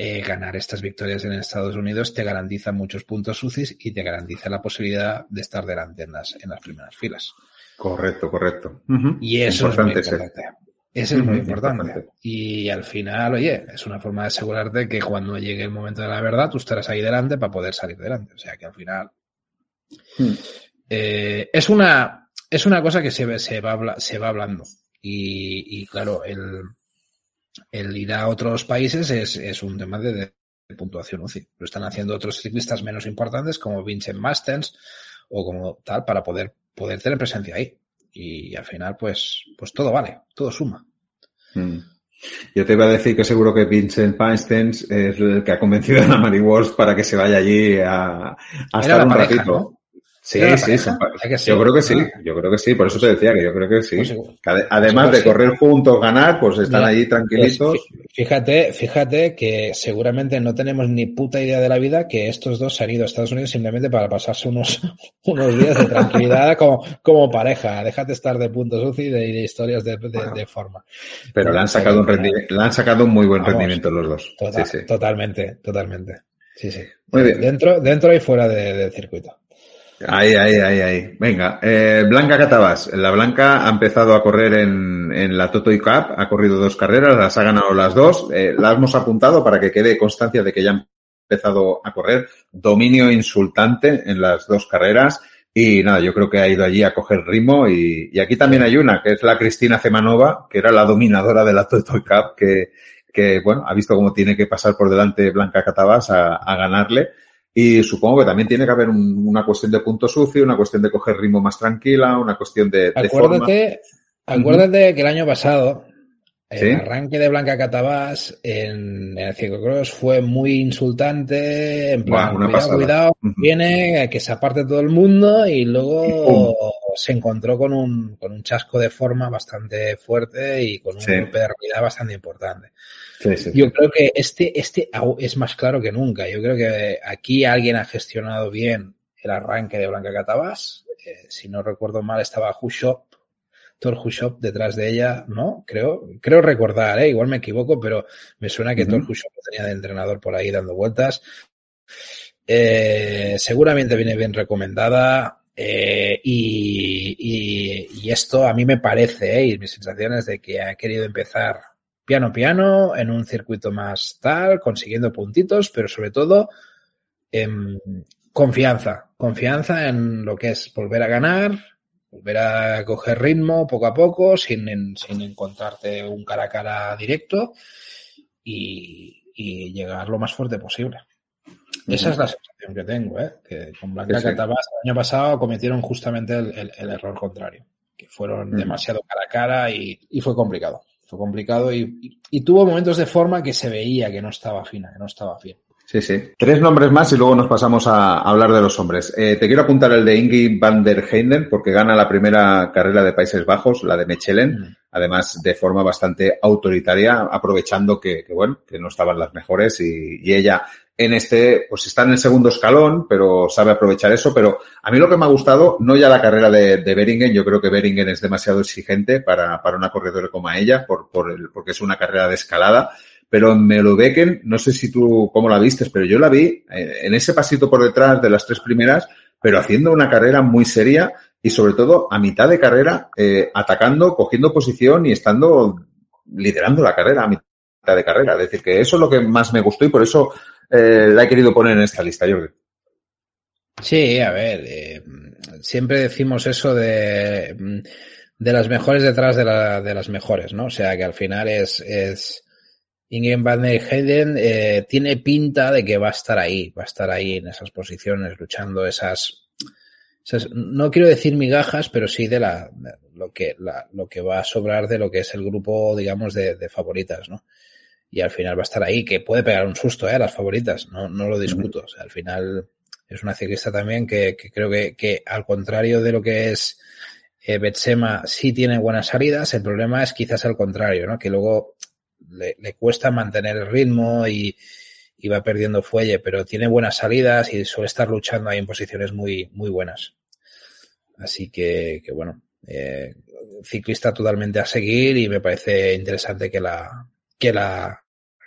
Eh, ganar estas victorias en Estados Unidos te garantiza muchos puntos UCIs y te garantiza la posibilidad de estar delante en las, en las primeras filas. Correcto, correcto. Uh -huh. Y eso importante es muy importante. Eso es uh -huh, muy importante. importante. Y al final, oye, es una forma de asegurarte que cuando llegue el momento de la verdad, tú estarás ahí delante para poder salir delante. O sea que al final. Hmm. Eh, es una es una cosa que se, se, va, se va hablando. Y, y claro, el, el, ir a otros países es, es un tema de, de puntuación UCI. Lo están haciendo otros ciclistas menos importantes como Vincent Mastens o como tal para poder poder tener presencia ahí. Y, al final, pues, pues todo vale, todo suma. Mm. Yo te iba a decir que seguro que Vincent Feinstein es el que ha convencido a la Mary Walsh para que se vaya allí a, a estar un pareja, ratito. ¿no? Sí, sí, sí, yo creo que sí, yo creo que sí, por eso te decía que yo creo que sí. Pues, Además pues, de correr juntos, ganar, pues están Mira, allí tranquilitos. Pues, fíjate, fíjate que seguramente no tenemos ni puta idea de la vida que estos dos se han ido a Estados Unidos simplemente para pasarse unos, unos días de tranquilidad como, como pareja. Déjate estar de puntos UCI y de, de, historias de, de, bueno, de, forma. Pero le han sacado un le han sacado un muy buen Vamos, rendimiento los dos. Total, sí, sí. Totalmente, totalmente. Sí, sí. Muy bien. Dentro, dentro y fuera del circuito. Ahí, ahí, ahí, ahí. Venga, eh, Blanca Catabas. La Blanca ha empezado a correr en, en la Totoy Cup, ha corrido dos carreras, las ha ganado las dos. Eh, las hemos apuntado para que quede constancia de que ya ha empezado a correr. Dominio insultante en las dos carreras Y nada, yo creo que ha ido allí a coger ritmo y, y aquí también hay una, que es la Cristina Zemanova, que era la dominadora de la Total Cup, que, que bueno, ha visto cómo tiene que pasar por delante Blanca Catabás a, a ganarle. Y supongo que también tiene que haber un, una cuestión de punto sucio, una cuestión de coger ritmo más tranquila, una cuestión de, de acuérdate, forma. Acuérdate uh -huh. que el año pasado el ¿Sí? arranque de Blanca Catabás en, en el ciclocross fue muy insultante, en plan, Buah, cuidado, cuidado, uh -huh. viene, que se aparte todo el mundo y luego se encontró con un, con un chasco de forma bastante fuerte y con un sí. golpe de realidad bastante importante. Sí, sí, Yo creo que este, este es más claro que nunca. Yo creo que aquí alguien ha gestionado bien el arranque de Blanca Catabás. Eh, si no recuerdo mal, estaba Hushop Thor Hushop detrás de ella, ¿no? Creo, creo recordar, ¿eh? igual me equivoco, pero me suena que uh -huh. Thor Hushop tenía de entrenador por ahí dando vueltas. Eh, seguramente viene bien recomendada eh, y, y, y, esto a mí me parece, ¿eh? y mis sensaciones de que ha querido empezar piano piano en un circuito más tal, consiguiendo puntitos, pero sobre todo eh, confianza, confianza en lo que es volver a ganar, volver a coger ritmo poco a poco, sin, sin encontrarte un cara a cara directo y, y llegar lo más fuerte posible. Esa es la sensación que tengo, ¿eh? que con Blanca sí, sí. Catabas el año pasado cometieron justamente el, el, el error contrario, que fueron mm. demasiado cara a cara y, y, fue complicado. Fue complicado y, y, tuvo momentos de forma que se veía que no estaba fina, que no estaba fina. Sí, sí. Tres nombres más y luego nos pasamos a hablar de los hombres. Eh, te quiero apuntar el de Ingi van der Heyden porque gana la primera carrera de Países Bajos, la de Mechelen, mm. además de forma bastante autoritaria, aprovechando que, que bueno, que no estaban las mejores y, y, ella en este, pues está en el segundo escalón, pero sabe aprovechar eso. Pero a mí lo que me ha gustado, no ya la carrera de, de Beringen, yo creo que Beringen es demasiado exigente para, para una corredora como ella, por, por el, porque es una carrera de escalada pero en Melobecken, no sé si tú cómo la vistes, pero yo la vi eh, en ese pasito por detrás de las tres primeras, pero haciendo una carrera muy seria y sobre todo a mitad de carrera, eh, atacando, cogiendo posición y estando liderando la carrera a mitad de carrera. Es decir, que eso es lo que más me gustó y por eso eh, la he querido poner en esta lista, Jordi. Sí, a ver, eh, siempre decimos eso de, de las mejores detrás de, la, de las mejores, ¿no? O sea, que al final es, es Ingrid Van der eh, tiene pinta de que va a estar ahí, va a estar ahí en esas posiciones, luchando esas, esas no quiero decir migajas, pero sí de la, lo que, la, lo que va a sobrar de lo que es el grupo, digamos, de, de, favoritas, ¿no? Y al final va a estar ahí, que puede pegar un susto, ¿eh? A las favoritas, no, no lo discuto. O sea, al final es una ciclista también que, que creo que, que, al contrario de lo que es eh, Betsema, sí tiene buenas salidas. El problema es quizás al contrario, ¿no? Que luego le, le cuesta mantener el ritmo y, y, va perdiendo fuelle, pero tiene buenas salidas y suele estar luchando ahí en posiciones muy, muy buenas. Así que, que bueno, eh, ciclista totalmente a seguir y me parece interesante que la, que la,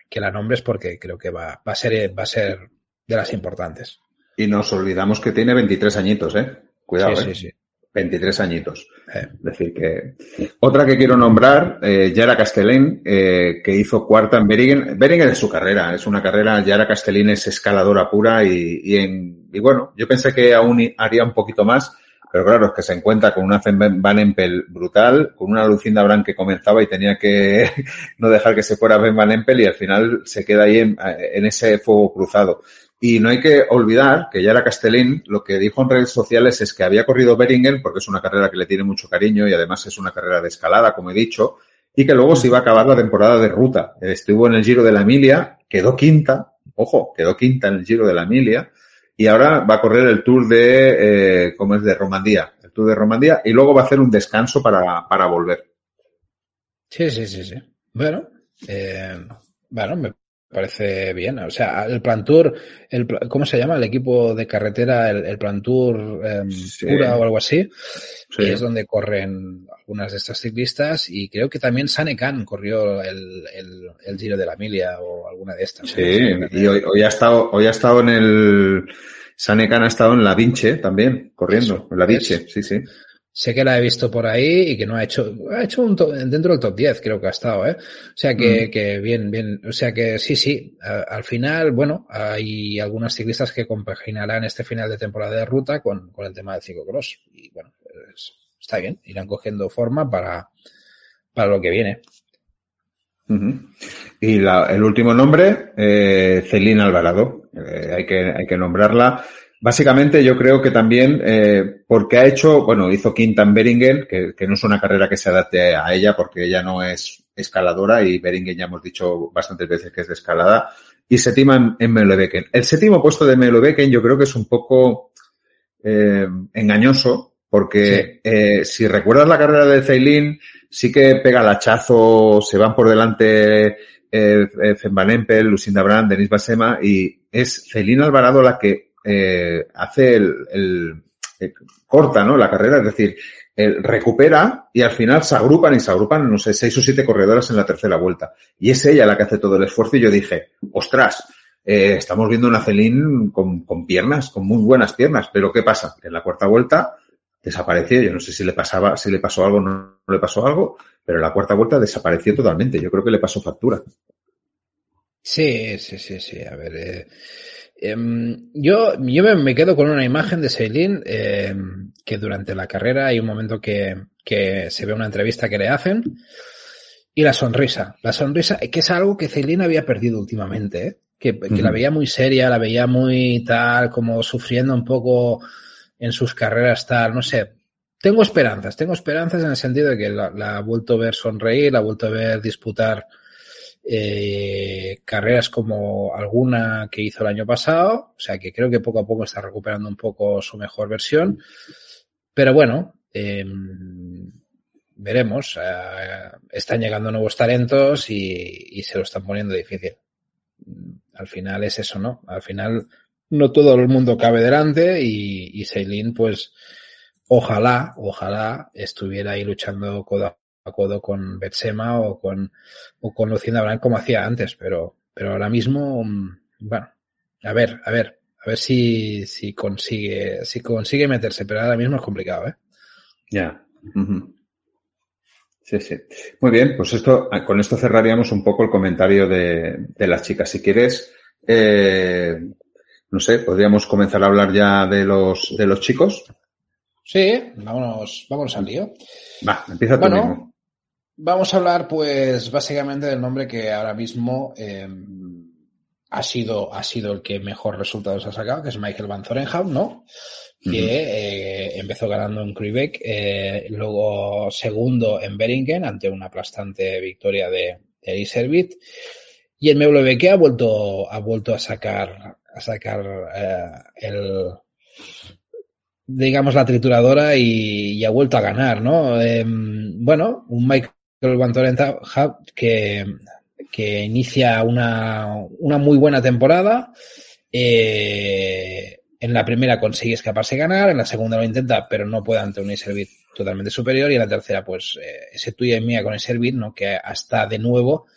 que la nombres porque creo que va, va a ser, va a ser de las importantes. Y nos olvidamos que tiene 23 añitos, ¿eh? Cuidado, sí, ¿eh? Sí, sí. 23 añitos. Eh. Es decir, que. Otra que quiero nombrar, eh, Yara Castellín, eh, que hizo cuarta en Beringen. Beringen es su carrera, es una carrera. Yara Castellín es escaladora pura y, y, en, y bueno, yo pensé que aún haría un poquito más, pero claro, es que se encuentra con una Van Empel brutal, con una Lucinda Brand que comenzaba y tenía que no dejar que se fuera Van Empel y al final se queda ahí en, en ese fuego cruzado. Y no hay que olvidar que Yara Castellín lo que dijo en redes sociales es que había corrido Beringen porque es una carrera que le tiene mucho cariño y además es una carrera de escalada, como he dicho, y que luego se iba a acabar la temporada de ruta. Estuvo en el Giro de la Emilia, quedó quinta, ojo, quedó quinta en el Giro de la Emilia, y ahora va a correr el Tour de, eh, ¿cómo es? De Romandía, el Tour de Romandía, y luego va a hacer un descanso para, para volver. Sí, sí, sí, sí. Bueno, eh, bueno, me parece bien. O sea, el Plan Tour, el, ¿cómo se llama? El equipo de carretera, el, el Plan Tour eh, sí. pura o algo así, sí. es donde corren algunas de estas ciclistas y creo que también Sanecan corrió el, el, el, Giro de la Milia o alguna de estas. Sí, y hoy, hoy, ha estado, hoy ha estado en el, Sanecan ha estado en la Vinche también, corriendo, Eso, en la Vinche, sí, sí. Sé que la he visto por ahí y que no ha hecho, ha hecho un dentro del top 10 creo que ha estado, ¿eh? O sea que, mm. que bien, bien, o sea que sí, sí, al final, bueno, hay algunas ciclistas que compaginarán este final de temporada de ruta con, con el tema del ciclocross y bueno, está bien, irán cogiendo forma para, para lo que viene. Y la, el último nombre, eh, Celina Alvarado, eh, hay, que, hay que nombrarla. Básicamente yo creo que también eh, porque ha hecho, bueno, hizo Quintan Beringen, que, que, no es una carrera que se adapte a ella porque ella no es escaladora y Beringen ya hemos dicho bastantes veces que es de escalada, y séptima en, en Melobecken. El séptimo puesto de Melobecken yo creo que es un poco eh, engañoso porque eh, si recuerdas la carrera de Ceilín, sí que pega el hachazo, se van por delante eh, eh Van Empel, Lucinda Brand, Denis Basema y es Ceilín Alvarado la que eh, hace el, el, eh, corta, ¿no? La carrera, es decir, recupera y al final se agrupan y se agrupan, no sé, seis o siete corredoras en la tercera vuelta. Y es ella la que hace todo el esfuerzo y yo dije, ostras, eh, estamos viendo una Celín con, con, piernas, con muy buenas piernas, pero ¿qué pasa? En la cuarta vuelta desapareció, yo no sé si le pasaba, si le pasó algo o no, no le pasó algo, pero en la cuarta vuelta desapareció totalmente, yo creo que le pasó factura. Sí, sí, sí, sí, a ver, eh, Em, yo yo me, me, quedo con una imagen de Seilin eh, que durante la carrera hay un momento que, que, se ve una entrevista que le hacen y la sonrisa. La sonrisa, que es algo que Celine había perdido últimamente, ¿eh? que, que uh -huh. la veía muy seria, la veía muy tal, como sufriendo un poco en sus carreras tal, no sé. Tengo esperanzas, tengo esperanzas en el sentido de que la, la ha vuelto a ver sonreír, la ha vuelto a ver disputar eh, carreras como alguna que hizo el año pasado, o sea que creo que poco a poco está recuperando un poco su mejor versión, pero bueno, eh, veremos, eh, están llegando nuevos talentos y, se lo están poniendo difícil. Al final es eso, ¿no? Al final no todo el mundo cabe delante y, y Seilin, pues, ojalá, ojalá estuviera ahí luchando codo a codo con Betsema o con, o con Lucinda Brand como hacía antes, pero, pero ahora mismo, mm, bueno, a ver, a ver, a ver si, si consigue, si consigue meterse, pero ahora mismo es complicado, ¿eh? Ya. Uh -huh. Sí, sí. Muy bien, pues esto, con esto cerraríamos un poco el comentario de, de las chicas. Si quieres, eh, no sé, podríamos comenzar a hablar ya de los, de los chicos. Sí, vámonos, vámonos al lío. Va, empieza tú bueno, mismo. Vamos a hablar, pues, básicamente del nombre que ahora mismo eh, ha sido, ha sido el que mejor resultados ha sacado, que es Michael Van Zorenhout, ¿no? Que uh -huh. eh, empezó ganando en Quebec, eh, luego segundo en Beringen ante una aplastante victoria de, de Iservit. Y el MWK ha vuelto, ha vuelto a sacar, a sacar eh, el, digamos, la trituradora y, y, ha vuelto a ganar, ¿no? Eh, bueno, un Michael Van que, que inicia una, una muy buena temporada. Eh, en la primera consigue escaparse y ganar, en la segunda lo intenta, pero no puede ante un Iservit totalmente superior, y en la tercera, pues, eh, ese tuya y mía con Iservit, ¿no? Que hasta de nuevo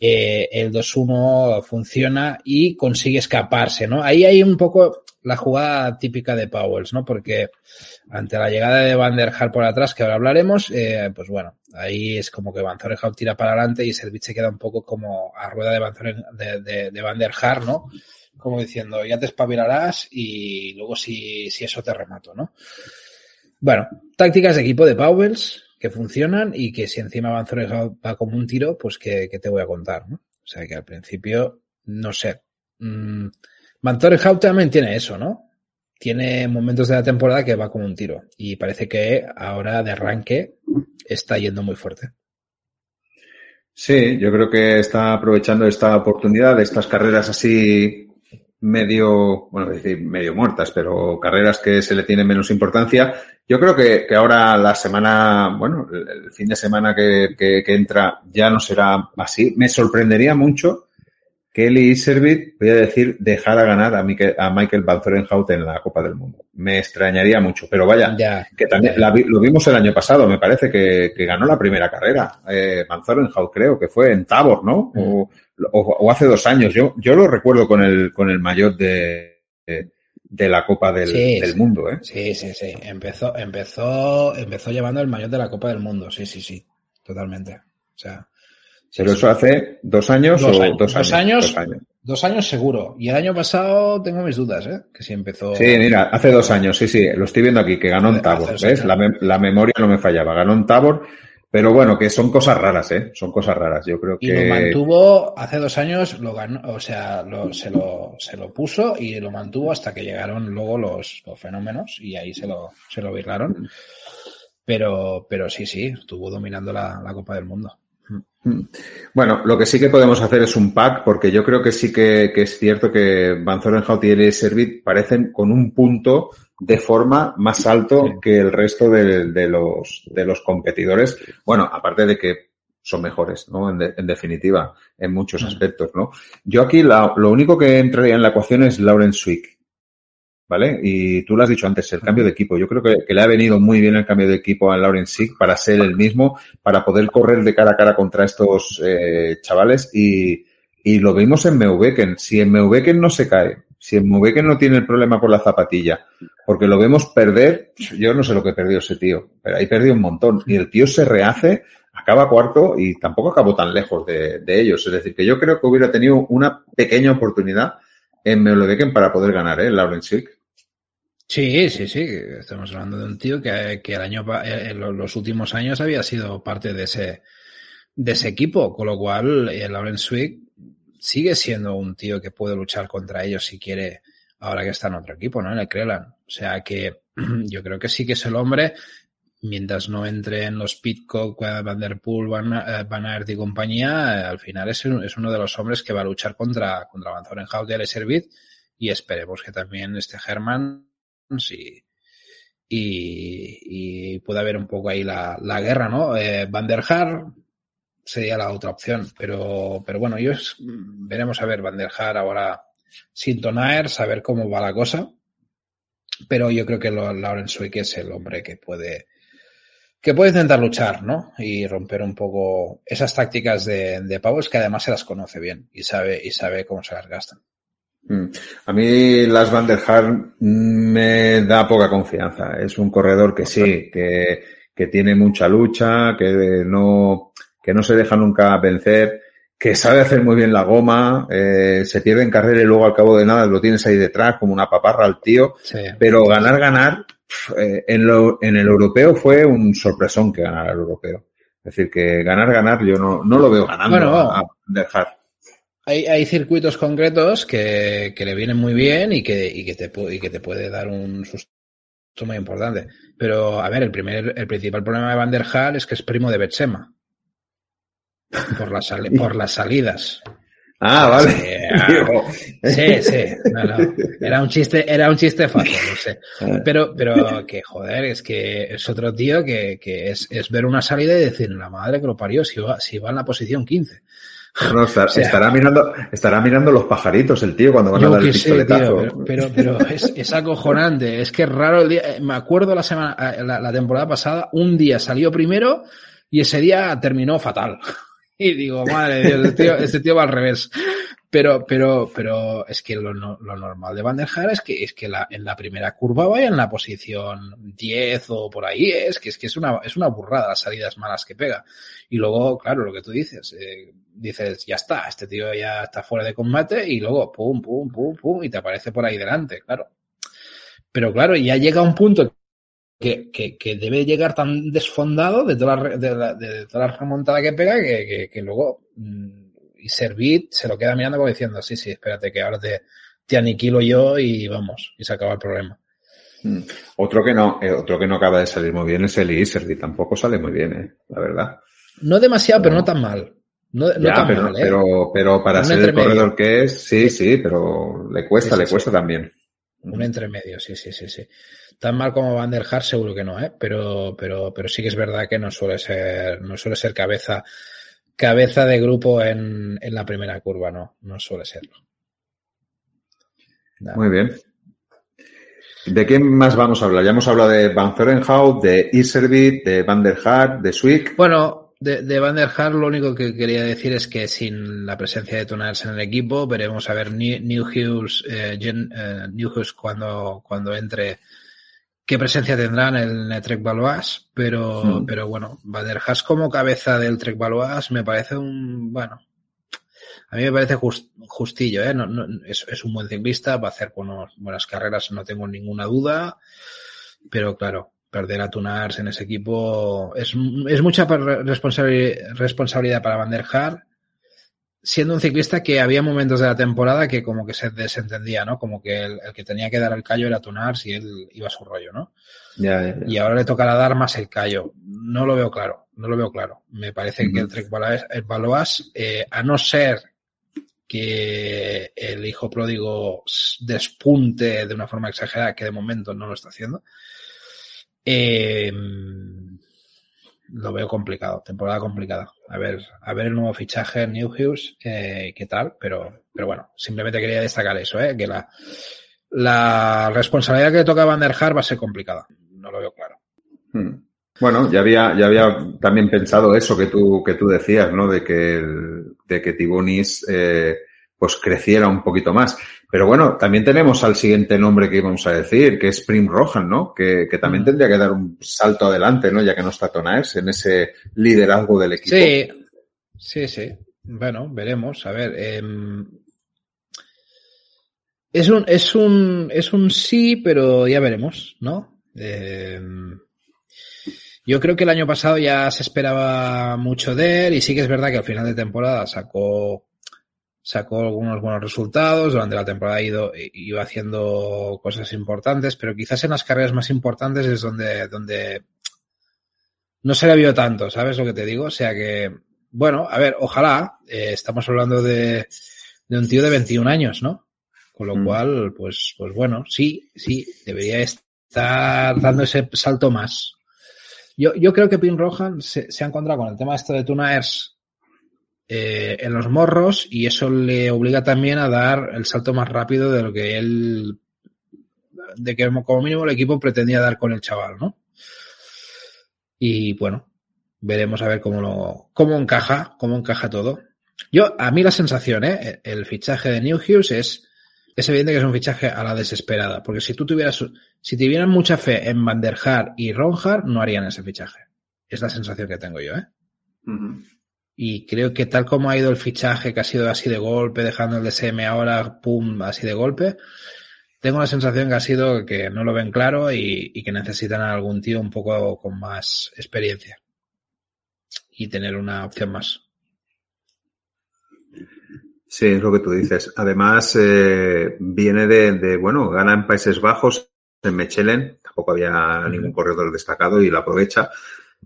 eh, el 2-1 funciona y consigue escaparse, ¿no? Ahí hay un poco la jugada típica de Powells, ¿no? Porque ante la llegada de Van der Haar por atrás, que ahora hablaremos, eh, pues bueno, ahí es como que Van Zorenhout tira para adelante y Servit se queda un poco como a rueda de Van, Van der Haar, ¿no? Como diciendo, ya te espabilarás y luego si, si eso te remato, ¿no? Bueno, tácticas de equipo de Powells que funcionan y que si encima Van Zorenhout va como un tiro, pues que, que, te voy a contar, ¿no? O sea que al principio, no sé. Van Zorenhout también tiene eso, ¿no? Tiene momentos de la temporada que va como un tiro y parece que ahora de arranque está yendo muy fuerte. Sí, yo creo que está aprovechando esta oportunidad de estas carreras así medio, bueno, decir medio muertas, pero carreras que se le tiene menos importancia. Yo creo que, que ahora la semana, bueno, el fin de semana que, que, que entra ya no será así. Me sorprendería mucho Kelly Iservit, voy a decir, dejar a ganar a Michael, a Michael Van Zorenhout en la Copa del Mundo. Me extrañaría mucho, pero vaya, ya, que también. La, lo vimos el año pasado, me parece que, que ganó la primera carrera. Eh, Van Zorenhout creo que fue en Tabor, ¿no? Mm. O, o, o, hace dos años. Yo, yo lo recuerdo con el, con el mayor de, de, de la Copa del, Sí, del sí. Mundo, ¿eh? Sí, sí, sí. Empezó, empezó, empezó llevando el maillot de la Copa del Mundo. Sí, sí, sí. Totalmente. O sea. Pero eso hace dos años Dos o años. dos Dos años. Dos años. Dos años seguro. Y el año pasado tengo mis dudas, ¿eh? Que si empezó. Sí, mira, hace dos años, sí, sí, lo estoy viendo aquí, que ganó en Tabor, ¿ves? La, la memoria no me fallaba, ganó en Tabor, pero bueno, que son cosas raras, ¿eh? Son cosas raras, yo creo Y que... lo mantuvo hace dos años, lo ganó, o sea, lo- se, lo, se lo puso y lo mantuvo hasta que llegaron luego los, los fenómenos y ahí se lo, se lo virlaron. Pero, pero sí, sí, estuvo dominando la, la Copa del Mundo. Bueno, lo que sí que podemos hacer es un pack, porque yo creo que sí que, que es cierto que Van Zorenhout y el Servit parecen con un punto de forma más alto Sí. que el resto de, de los, de los competidores. Bueno, aparte de que son mejores, ¿no? En, de- en definitiva, en muchos aspectos, ¿no? Yo aquí la- lo único que entraría en la ecuación es Lauren Swick. ¿Vale? Y tú lo has dicho antes, el cambio de equipo. Yo creo que, que le ha venido muy bien el cambio de equipo a Lauren Sick para ser el mismo, para poder correr de cara a cara contra estos eh, chavales y, y lo vimos en Meubeken. Si en Meubeken no se cae, si en Meubeken no tiene el problema por la zapatilla, porque lo vemos perder, yo no sé lo que perdió ese tío, pero ahí perdió un montón. Y el tío se rehace, acaba cuarto y tampoco acabó tan lejos de, de ellos. Es decir, que yo creo que hubiera tenido una pequeña oportunidad en Meubeken para poder ganar, ¿eh? Lauren Sick. Sí, sí, sí. Estamos hablando de un tío que, que el año, eh, en lo- los últimos años había sido parte de ese, de ese equipo, con lo cual eh, Lauren Swick sigue siendo un tío que puede luchar contra ellos si quiere, ahora que está en otro equipo, ¿no? En el Crelan. O sea que yo creo que sí que es el hombre, mientras no entre en los Pitcock, eh, Van Der Poel, Van, eh, Aert y compañía, eh, al final es, es uno de los hombres que va a luchar contra, contra Van Zorenhout y Servit y esperemos que también este Herman sí, y, y puede haber un poco ahí la, la guerra, ¿no? Eh, Van der Haar sería la otra opción, pero, pero bueno, yo veremos a ver Van der Haar ahora sin Tonaer, saber cómo va la cosa, pero yo creo que lo, Lauren Swick es el hombre que puede que puede intentar luchar, ¿no? Y romper un poco esas tácticas de, de Powers que además se las conoce bien y sabe, y sabe cómo se las gastan. Mm. A mí Las Van der Haar me da poca confianza. Es un corredor que sí, que, que tiene mucha lucha, que no, que no se deja nunca vencer, que sabe hacer muy bien la goma, eh, se pierde en carrera y luego al cabo de nada lo tienes ahí detrás como una paparra al tío. Sí. Pero ganar, ganar, eh, en, lo, en el europeo fue un sorpresón que ganara el europeo. Es decir, que ganar, ganar, yo no, no lo veo ganando Bueno, a, Haar. Hay, hay circuitos concretos que, que le vienen muy bien y que, y, que te, y que te puede dar un susto muy importante. Pero, a ver, el primer, el principal problema de Van der Haar es que es primo de Betsema. Por las, por las salidas. Ah, vale. Sí, ah, Sí, sí. No, no. Era un chiste, era un chiste fácil, no sé. Pero, pero que joder, es que es otro tío que, que es, es ver una salida y decir, la madre que lo parió, si va, si va en la posición 15. No, estar- O sea- estará mirando, estará mirando los pajaritos el tío cuando van a dar el qué sé, tío, pistoletazo. pero, pero, pero es, es acojonante. Es que es raro el día. eh, Me acuerdo la semana, eh, la, la temporada pasada, un día salió primero y ese día terminó fatal. Y digo, madre Dios, este tío, este tío va al revés. Pero, pero, pero es que lo, lo normal de Van der Haar es que, es que la, en la primera curva vaya en la posición 10 o por ahí. Es que es que es una, es una burrada las salidas malas que pega. Y luego, claro, lo que tú dices, eh, dices, ya está, este tío ya está fuera de combate y luego pum, pum, pum, pum, y te aparece por ahí delante, claro. Pero claro, ya llega un punto que, que, que debe llegar tan desfondado de toda la, re- de la- de toda la remontada que pega que, luego mm, y Servit se lo queda mirando como diciendo, sí, sí, espérate que ahora te, te aniquilo yo y vamos, y se acaba el problema. Mm. Otro que no, eh, otro que no acaba de salir muy bien es el Iserdi, tampoco sale muy bien, eh, la verdad. No demasiado, pero No. no tan mal. No, no ya, tan pero, mal, ¿eh? pero, pero para Un ser el corredor que es, sí, sí, pero le cuesta, Sí, sí, le sí. cuesta también. Un entremedio, sí, sí, sí, sí. Tan mal como Van der Haar seguro que no, ¿eh? Pero, pero, pero sí que es verdad que no suele ser, no suele ser cabeza, cabeza de grupo en, en la primera curva, no, no suele serlo. Muy bien. ¿De quién más vamos a hablar? Ya hemos hablado de Van Zorenhout, de Iservit, de Van der Haar, de Swick. Bueno, de, de Van der Haar lo único que quería decir es que sin la presencia de Tuners en el equipo, veremos a ver New, Hughes, eh, eh, New Hughes cuando, cuando entre qué presencia tendrá en el Trek Valois, pero, hmm. pero bueno, Van der Haas como cabeza del Trek Valois me parece un, bueno, a mí me parece justillo, ¿eh? No, no, es, es, un buen ciclista, va a hacer buenas carreras, no tengo ninguna duda, pero claro, perder a Tunars en ese equipo es, es mucha responsabilidad para Van der Haar, siendo un ciclista que había momentos de la temporada que como que se desentendía, ¿no? Como que el, que tenía que dar el callo era Tunars y él iba a su rollo, ¿no? Y ahora le tocará dar más el callo. No lo veo claro, no lo veo claro. Me parece que el Trek Baloas, eh, a no ser que el hijo pródigo despunte de una forma exagerada, que de momento no lo está haciendo, eh, lo veo complicado, temporada complicada. A ver, a ver el nuevo fichaje en New Hughes, eh, qué tal, pero, pero bueno, simplemente quería destacar eso, eh, que la, la responsabilidad que toca a Van der Haar va a ser complicada. No lo veo claro. Hmm. Bueno, ya había, ya había también pensado eso que tú, que tú decías, ¿no? De que, de que Tibonis, eh, pues creciera un poquito más. Pero bueno, también tenemos al siguiente nombre que íbamos a decir, que es Prim Rohan, ¿no? Que, que también tendría que dar un salto adelante, ¿no? Ya que no está Tonaes en ese liderazgo del equipo. Sí, sí, sí. Bueno, veremos. A ver, eh, es un, es un, es un sí, pero ya veremos, ¿no? Eh, yo creo que el año pasado ya se esperaba mucho de él y sí que es verdad que al final de temporada sacó sacó algunos buenos resultados, durante la temporada ido, iba haciendo cosas importantes, pero quizás en las carreras más importantes es donde, donde no se le vio tanto, ¿sabes lo que te digo? O sea que, bueno, a ver, ojalá, eh, estamos hablando de, de un tío de 21 años, ¿no? Con lo mm. cual, pues, pues bueno, sí, sí, debería estar dando ese salto más. Yo, yo creo que Pin Rohan se, se ha encontrado con el tema esto de Tunaers eh, en los morros y eso le obliga también a dar el salto más rápido de lo que él, de que como mínimo el equipo pretendía dar con el chaval, ¿no? Y bueno, veremos a ver cómo lo, cómo encaja, cómo encaja todo. Yo, a mí la sensación, ¿eh? El fichaje de New Hughes es, es evidente que es un fichaje a la desesperada, porque si tú tuvieras, si tuvieran mucha fe en Van der Haar y Ronhard, no harían ese fichaje. Es la sensación que tengo yo, ¿eh? Y creo que tal como ha ido el fichaje, que ha sido así de golpe, dejando el DSM ahora, pum, así de golpe, tengo la sensación que ha sido que no lo ven claro y, y que necesitan a algún tío un poco con más experiencia. Y tener una opción más. Sí, es lo que tú dices. Además, eh, viene de, de, bueno, gana en Países Bajos, en Mechelen, tampoco había ningún corredor destacado y lo aprovecha.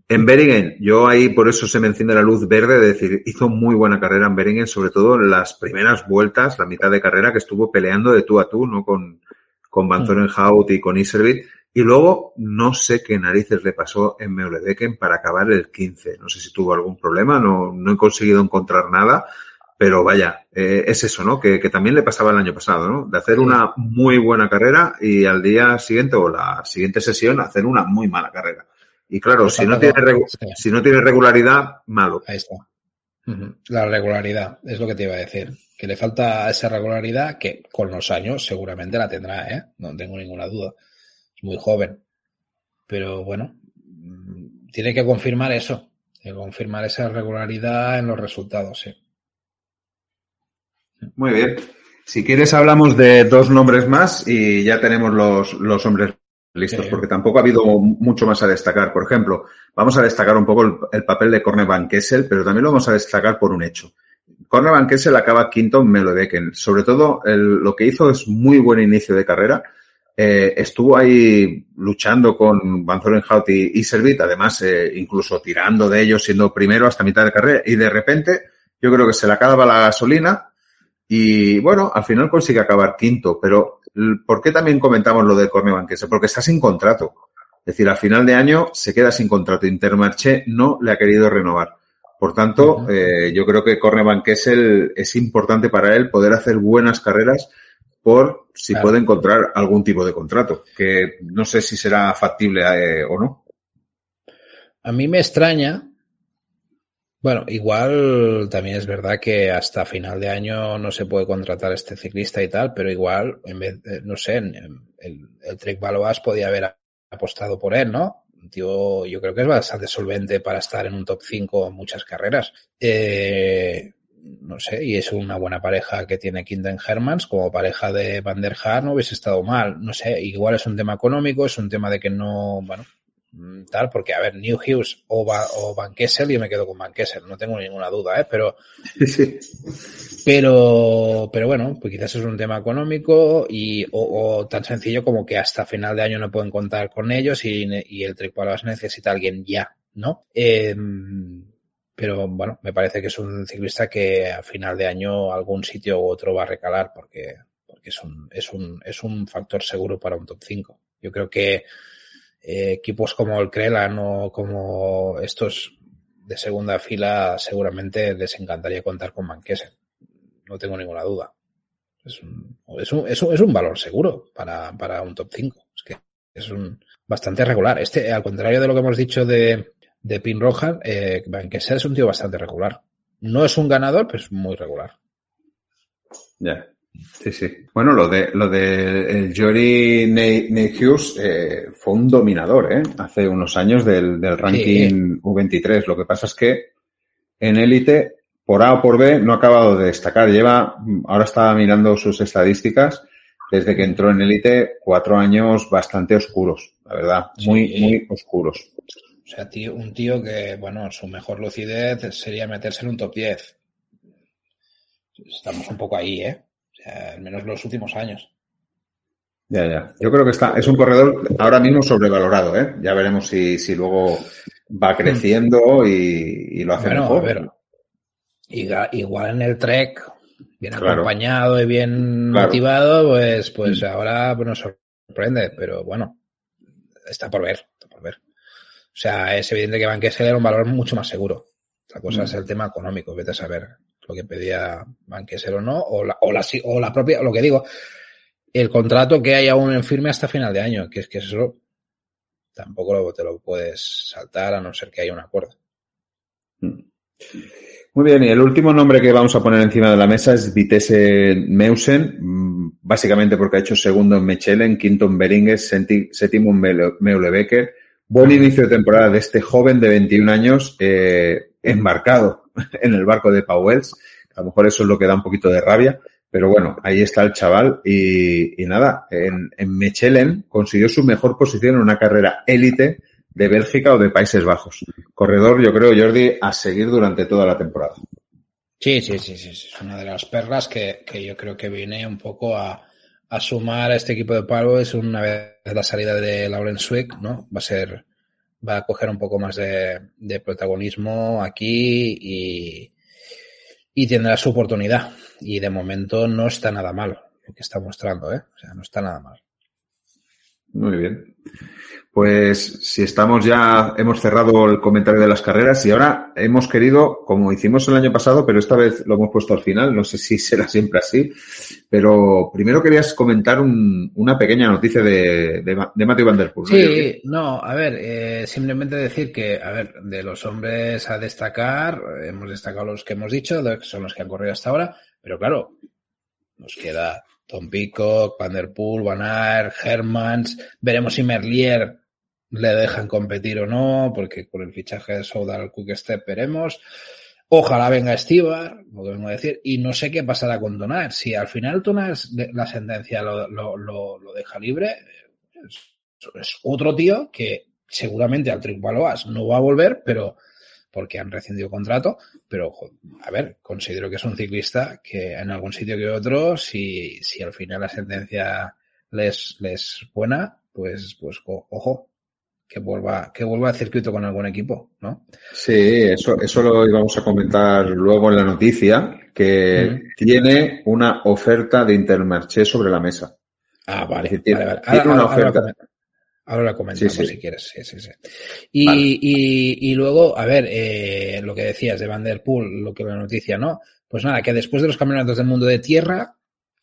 En Beringen, yo ahí por eso se me enciende la luz verde, de decir, hizo muy buena carrera en Beringen, sobre todo en las primeras vueltas, la mitad de carrera que estuvo peleando de tú a tú, ¿no? Con, con Van mm. Zorenhout y con Iservit. Y luego, no sé qué narices le pasó en Meulebecken para acabar el 15. No sé si tuvo algún problema, no, no he conseguido encontrar nada, pero vaya, eh, es eso, ¿no? Que, que, también le pasaba el año pasado, ¿no? De hacer una muy buena carrera y al día siguiente o la siguiente sesión hacer una muy mala carrera. Y claro, si no, tiene si no tiene regularidad, malo. Ahí está. La regularidad, es lo que te iba a decir. Que le falta esa regularidad que con los años seguramente la tendrá, ¿eh? No tengo ninguna duda. Es muy joven. Pero bueno, mm, tiene que confirmar eso. Tiene que confirmar esa regularidad en los resultados, sí. Muy bien. Si quieres hablamos de dos nombres más y ya tenemos los, los hombres listos, porque tampoco ha habido mucho más a destacar. Por ejemplo, vamos a destacar un poco el, papel de Corne Van Kessel, pero también lo vamos a destacar por un hecho. Corne Van Kessel acaba quinto en Melodecken. Sobre todo, lo que hizo es muy buen inicio de carrera. Eh, estuvo ahí luchando con Van Zorenhout y, y Servit, además, eh, incluso tirando de ellos, siendo primero hasta mitad de carrera, y de repente, yo creo que se le acaba la gasolina, y bueno, al final consigue acabar quinto, pero ¿por qué también comentamos lo de Corne Banquese? Porque está sin contrato. Es decir, al final de año se queda sin contrato. Intermarché no le ha querido renovar. Por tanto, eh, yo creo que Corne Banquese es importante para él poder hacer buenas carreras por si puede encontrar algún tipo de contrato, que no sé si será factible eh, o no. A mí me extraña Bueno, igual también es verdad que hasta final de año no se puede contratar este ciclista y tal, pero igual, en vez, no sé, el, el Trek Baloas podía haber apostado por él, ¿no? Tío, yo creo que es bastante solvente para estar en un top 5 en muchas carreras. Eh, no sé, y es una buena pareja que tiene Kinden Hermans, como pareja de Van der Haar no hubiese estado mal, no sé, igual es un tema económico, es un tema de que no, bueno, tal, porque a ver, New Hughes o, o Van Kessel, yo me quedo con Van Kessel, no tengo ninguna duda, ¿eh? pero, sí. pero, pero bueno, pues quizás es un tema económico y, o, tan sencillo como que hasta final de año no pueden contar con ellos y, y el Tripalas necesita a alguien ya, ¿no? Eh, pero bueno, me parece que es un ciclista que a final de año algún sitio u otro va a recalar porque, porque es un, es un, es un factor seguro para un top 5. Yo creo que eh, equipos como el Crelan o como estos de segunda fila seguramente les encantaría contar con Manquese. No tengo ninguna duda. Es un, es un, es un, es un valor seguro para, para, un top 5. Es que es un bastante regular. Este, al contrario de lo que hemos dicho de, de Pin Roja, eh, es un tío bastante regular. No es un ganador, pero es muy regular. Ya. Sí, sí. Bueno, lo de lo de el Jory Hughes eh, fue un dominador, ¿eh? Hace unos años del, del ranking U23. Lo que pasa es que en élite, por A o por B, no ha acabado de destacar. Lleva, ahora estaba mirando sus estadísticas, desde que entró en élite, cuatro años bastante oscuros, la verdad, muy, muy oscuros. O sea, tío, un tío que, bueno, su mejor lucidez sería meterse en un top 10. Estamos un poco ahí, ¿eh? Al menos los últimos años. Ya, ya. Yo creo que está, es un corredor ahora mismo sobrevalorado, ¿eh? Ya veremos si, si luego va creciendo y, lo hace mejor. A ver, igual en el trek, bien acompañado y bien motivado, pues, pues ahora pues, nos sorprende, pero bueno, está por ver, está por ver. O sea, es evidente que Van Kessel era un valor mucho más seguro. La cosa es mm. el tema económico, vete a saber lo que pedía Banqueser o no, o la, o la, o la propia, lo que digo, el contrato que hay aún en firme hasta final de año, que es que eso tampoco te lo puedes saltar a no ser que haya un acuerdo. Mm. Muy bien, y el último nombre que vamos a poner encima de la mesa es Vitesse Meusen, mm, básicamente porque ha hecho segundo en Mechelen, quinto en Beringes, séptimo en Meulebecker. Buen inicio de temporada de este joven de 21 años, eh, embarcado en el barco de Pauwels. A lo mejor eso es lo que da un poquito de rabia. Pero bueno, ahí está el chaval y, nada, en, en, Mechelen consiguió su mejor posición en una carrera élite de Bélgica o de Países Bajos. Corredor, yo creo, Jordi, a seguir durante toda la temporada. Sí, sí, sí, sí, es una de las perlas que, que yo creo que viene un poco a, a sumar a este equipo de Palo. Es una vez la salida de Lauren Swick, ¿no? Va a ser va a coger un poco más de, protagonismo aquí y, y, tendrá su oportunidad. Y de momento no está nada mal lo que está mostrando, ¿eh? O sea, no está nada mal. Muy bien. Pues si estamos ya, hemos cerrado el comentario de las carreras y ahora hemos querido, como hicimos el año pasado, pero esta vez lo hemos puesto al final, no sé si será siempre así, pero primero querías comentar un, una pequeña noticia de, de, de Matthew Van Der Poel. Sí, no, a ver, eh, simplemente decir que, a ver, de los hombres a destacar, hemos destacado los que hemos dicho, que son los que han corrido hasta ahora, pero claro, nos queda Tom Peacock, Van Der Poel, Van Aert, Hermans, veremos si Merlier le dejan competir o no, porque con el fichaje de Soudal Quick Step veremos. Ojalá venga Estibar, lo que vengo a decir, y no sé qué pasará con Donar. Si al final Donar la sentencia lo, lo, lo, deja libre, es, otro tío que seguramente al Trick Baloas no va a volver, pero porque han rescindido contrato, pero a ver, considero que es un ciclista que en algún sitio que otro, si, si al final la sentencia les, les buena, pues, pues ojo, que vuelva, que vuelva al circuito con algún equipo, ¿no? Sí, eso, eso lo íbamos a comentar luego en la noticia, que tiene una oferta de Intermarché sobre la mesa. Ah, vale. tiene, vale, vale. Tiene una oferta. Ahora la comentamos sí, sí. si quieres. Sí, sí, sí. Y, vale. y, y, luego, a ver, eh, lo que decías de Van Der Poel, lo que la noticia, ¿no? Pues nada, que después de los campeonatos del mundo de tierra,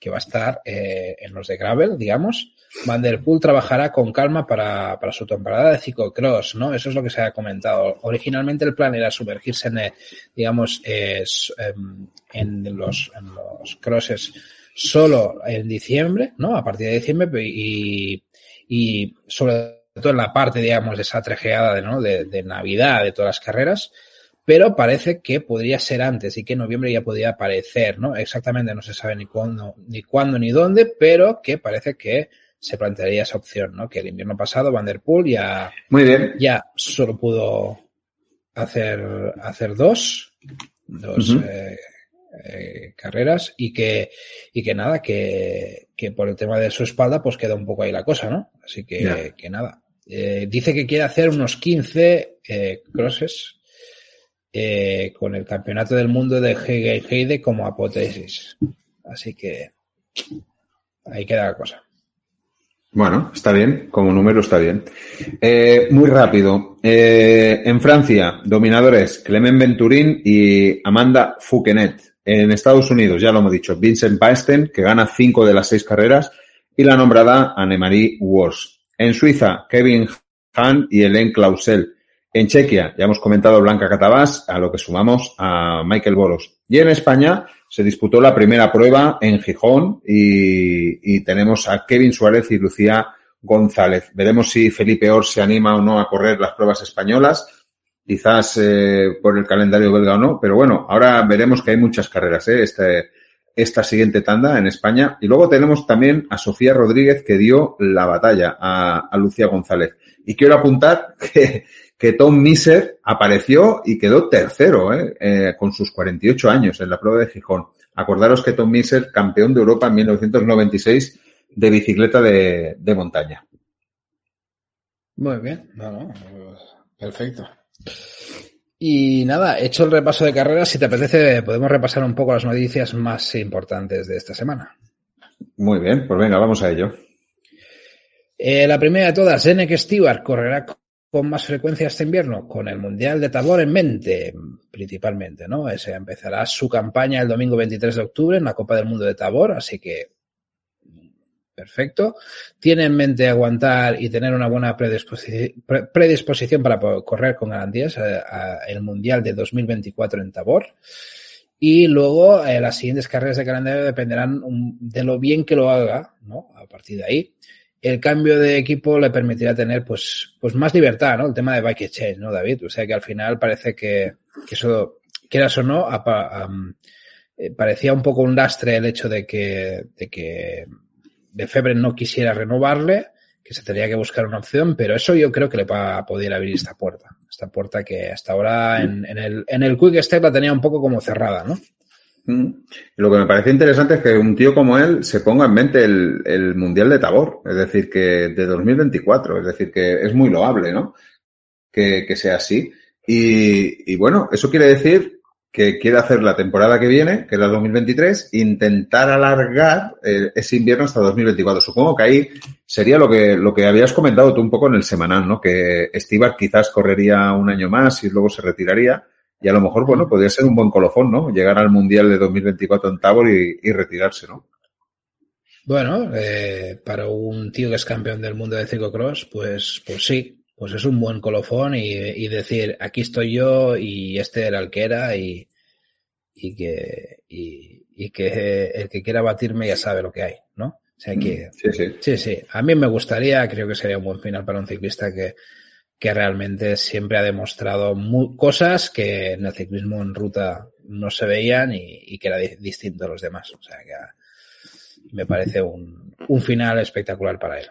que va a estar eh, en los de Gravel, digamos. Van der Poel trabajará con calma para, para su temporada de ciclocross, ¿no? Eso es lo que se ha comentado. Originalmente el plan era sumergirse en, eh, digamos, eh, em, en, los, en los crosses solo en diciembre, ¿no? A partir de diciembre y, y sobre todo en la parte, digamos, de esa trejeada de, ¿no? de, de Navidad, de todas las carreras, pero parece que podría ser antes y que en noviembre ya podría aparecer, ¿no? Exactamente no se sabe ni cuándo, ni cuándo ni dónde, pero que parece que se plantearía esa opción, ¿no? Que el invierno pasado Van der Poel ya, Muy bien. ya solo pudo hacer, hacer dos, dos eh, eh, carreras y que, y que nada, que, que por el tema de su espalda pues queda un poco ahí la cosa, ¿no? Así que, que nada. Eh, dice que quiere hacer unos 15 eh, crosses eh, con el campeonato del mundo de Heide Heide como apoteosis. Así que ahí queda la cosa. Bueno, está bien, como número está bien. Eh, muy rápido. Eh, en Francia, dominadores Clement Venturín y Amanda Fouquenet. En Estados Unidos, ya lo hemos dicho, Vincent Paesten, que gana cinco de las seis carreras, y la nombrada Annemarie Wors. En Suiza, Kevin Hahn y Hélène Clausel. En Chequia, ya hemos comentado Blanca Catabás, a lo que sumamos a Michael Boros. Y en España se disputó la primera prueba en Gijón y, tenemos a Kevin Suárez y Lucía González. Veremos si Felipe Or se anima o no a correr las pruebas españolas, quizás eh, por el calendario belga o no, pero bueno, ahora veremos que hay muchas carreras ¿eh? este, esta siguiente tanda en España. Y luego tenemos también a Sofía Rodríguez que dio la batalla a, a Lucía González. Y quiero apuntar que, que Tom Miser apareció y quedó tercero ¿eh? Eh, con sus 48 años en la prueba de Gijón. Acordaros que Tom Miser, campeón de Europa en 1996 de bicicleta de, de montaña. Muy bien, no, no, perfecto. Y nada, hecho el repaso de carreras, si te apetece, podemos repasar un poco las noticias más importantes de esta semana. Muy bien, pues venga, vamos a ello. Eh, la primera de todas, Zenek Stewart correrá con más frecuencia este invierno, con el Mundial de Tabor en mente, principalmente, ¿no? Ese empezará su campaña el domingo 23 de octubre en la Copa del Mundo de Tabor, así que perfecto. Tiene en mente aguantar y tener una buena predisposición, para correr con garantías a, a el Mundial de 2024 en Tabor. Y luego eh, las siguientes carreras de calendario dependerán um, de lo bien que lo haga, ¿no? A partir de ahí el cambio de equipo le permitirá tener pues, pues más libertad, ¿no? El tema de bike exchange, ¿no, David? O sea que al final parece que, que eso, quieras o no, eh, parecía un poco un lastre el hecho de que, de que de no quisiera renovarle, que se tenía que buscar una opción, pero eso yo creo que le va a poder abrir esta puerta. Esta puerta que hasta ahora en, en el, en el Quick Step la tenía un poco como cerrada, ¿no? Mm. Lo que me parece interesante es que un tío como él se ponga en mente el, el, Mundial de Tabor, es decir, que de 2024, es decir, que es muy loable, ¿no? Que, que sea así. Y, y, bueno, eso quiere decir que quiere hacer la temporada que viene, que es la 2023, intentar alargar eh, ese invierno hasta 2024. Supongo que ahí sería lo que, lo que habías comentado tú un poco en el semanal, ¿no? Que Estibar quizás correría un año más y luego se retiraría. Y a lo mejor, bueno, podría ser un buen colofón, ¿no? Llegar al Mundial de 2024 en Tabor y, y retirarse, ¿no? Bueno, eh, para un tío que es campeón del mundo de ciclocross, pues, pues sí, pues es un buen colofón y, y, decir, aquí estoy yo y este era el que era y, y que, y, y, que el que quiera batirme ya sabe lo que hay, ¿no? O sea que, sí, sí. sí, sí, a mí me gustaría, creo que sería un buen final para un ciclista que, que realmente siempre ha demostrado cosas que en el ciclismo en ruta no se veían y, que era di distinto a los demás. O sea que me parece un, un, final espectacular para él.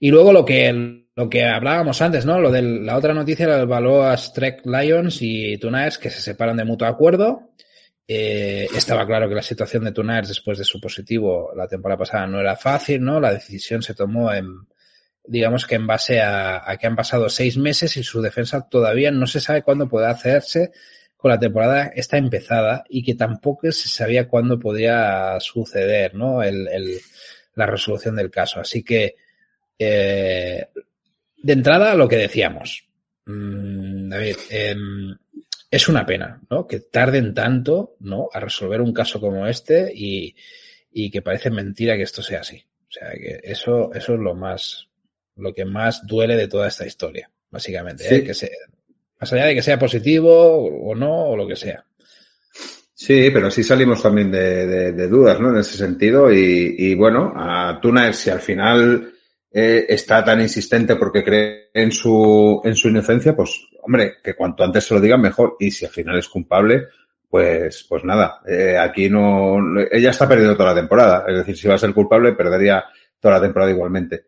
Y luego lo que, lo que hablábamos antes, ¿no? Lo de la otra noticia, lo del Valois Trek Lions y Tunaers que se separan de mutuo acuerdo. Eh, estaba claro que la situación de Tunaers después de su positivo la temporada pasada no era fácil, ¿no? La decisión se tomó en, digamos que en base a, que han pasado seis meses y su defensa todavía no se sabe cuándo puede hacerse con la temporada está empezada y que tampoco se sabía cuándo podía suceder, ¿no? El, el, la resolución del caso. Así que, eh, de entrada, lo que decíamos, mm, David, eh, es una pena, ¿no? Que tarden tanto, ¿no? A resolver un caso como este y, y que parece mentira que esto sea así. O sea, que eso, eso es lo más, lo que más duele de toda esta historia, básicamente. ¿eh? Que sea, más allá de que sea positivo o no, o lo que sea. Sí, pero sí salimos también de, de, de dudas, ¿no? En ese sentido. Y, y bueno, a Tuna, si al final eh, está tan insistente porque cree en su, en su inocencia, pues, hombre, que cuanto antes se lo digan mejor. Y si al final es culpable, pues, pues nada, eh, aquí no, ella está perdiendo toda la temporada. Es decir, si va a ser culpable, perdería toda la temporada igualmente.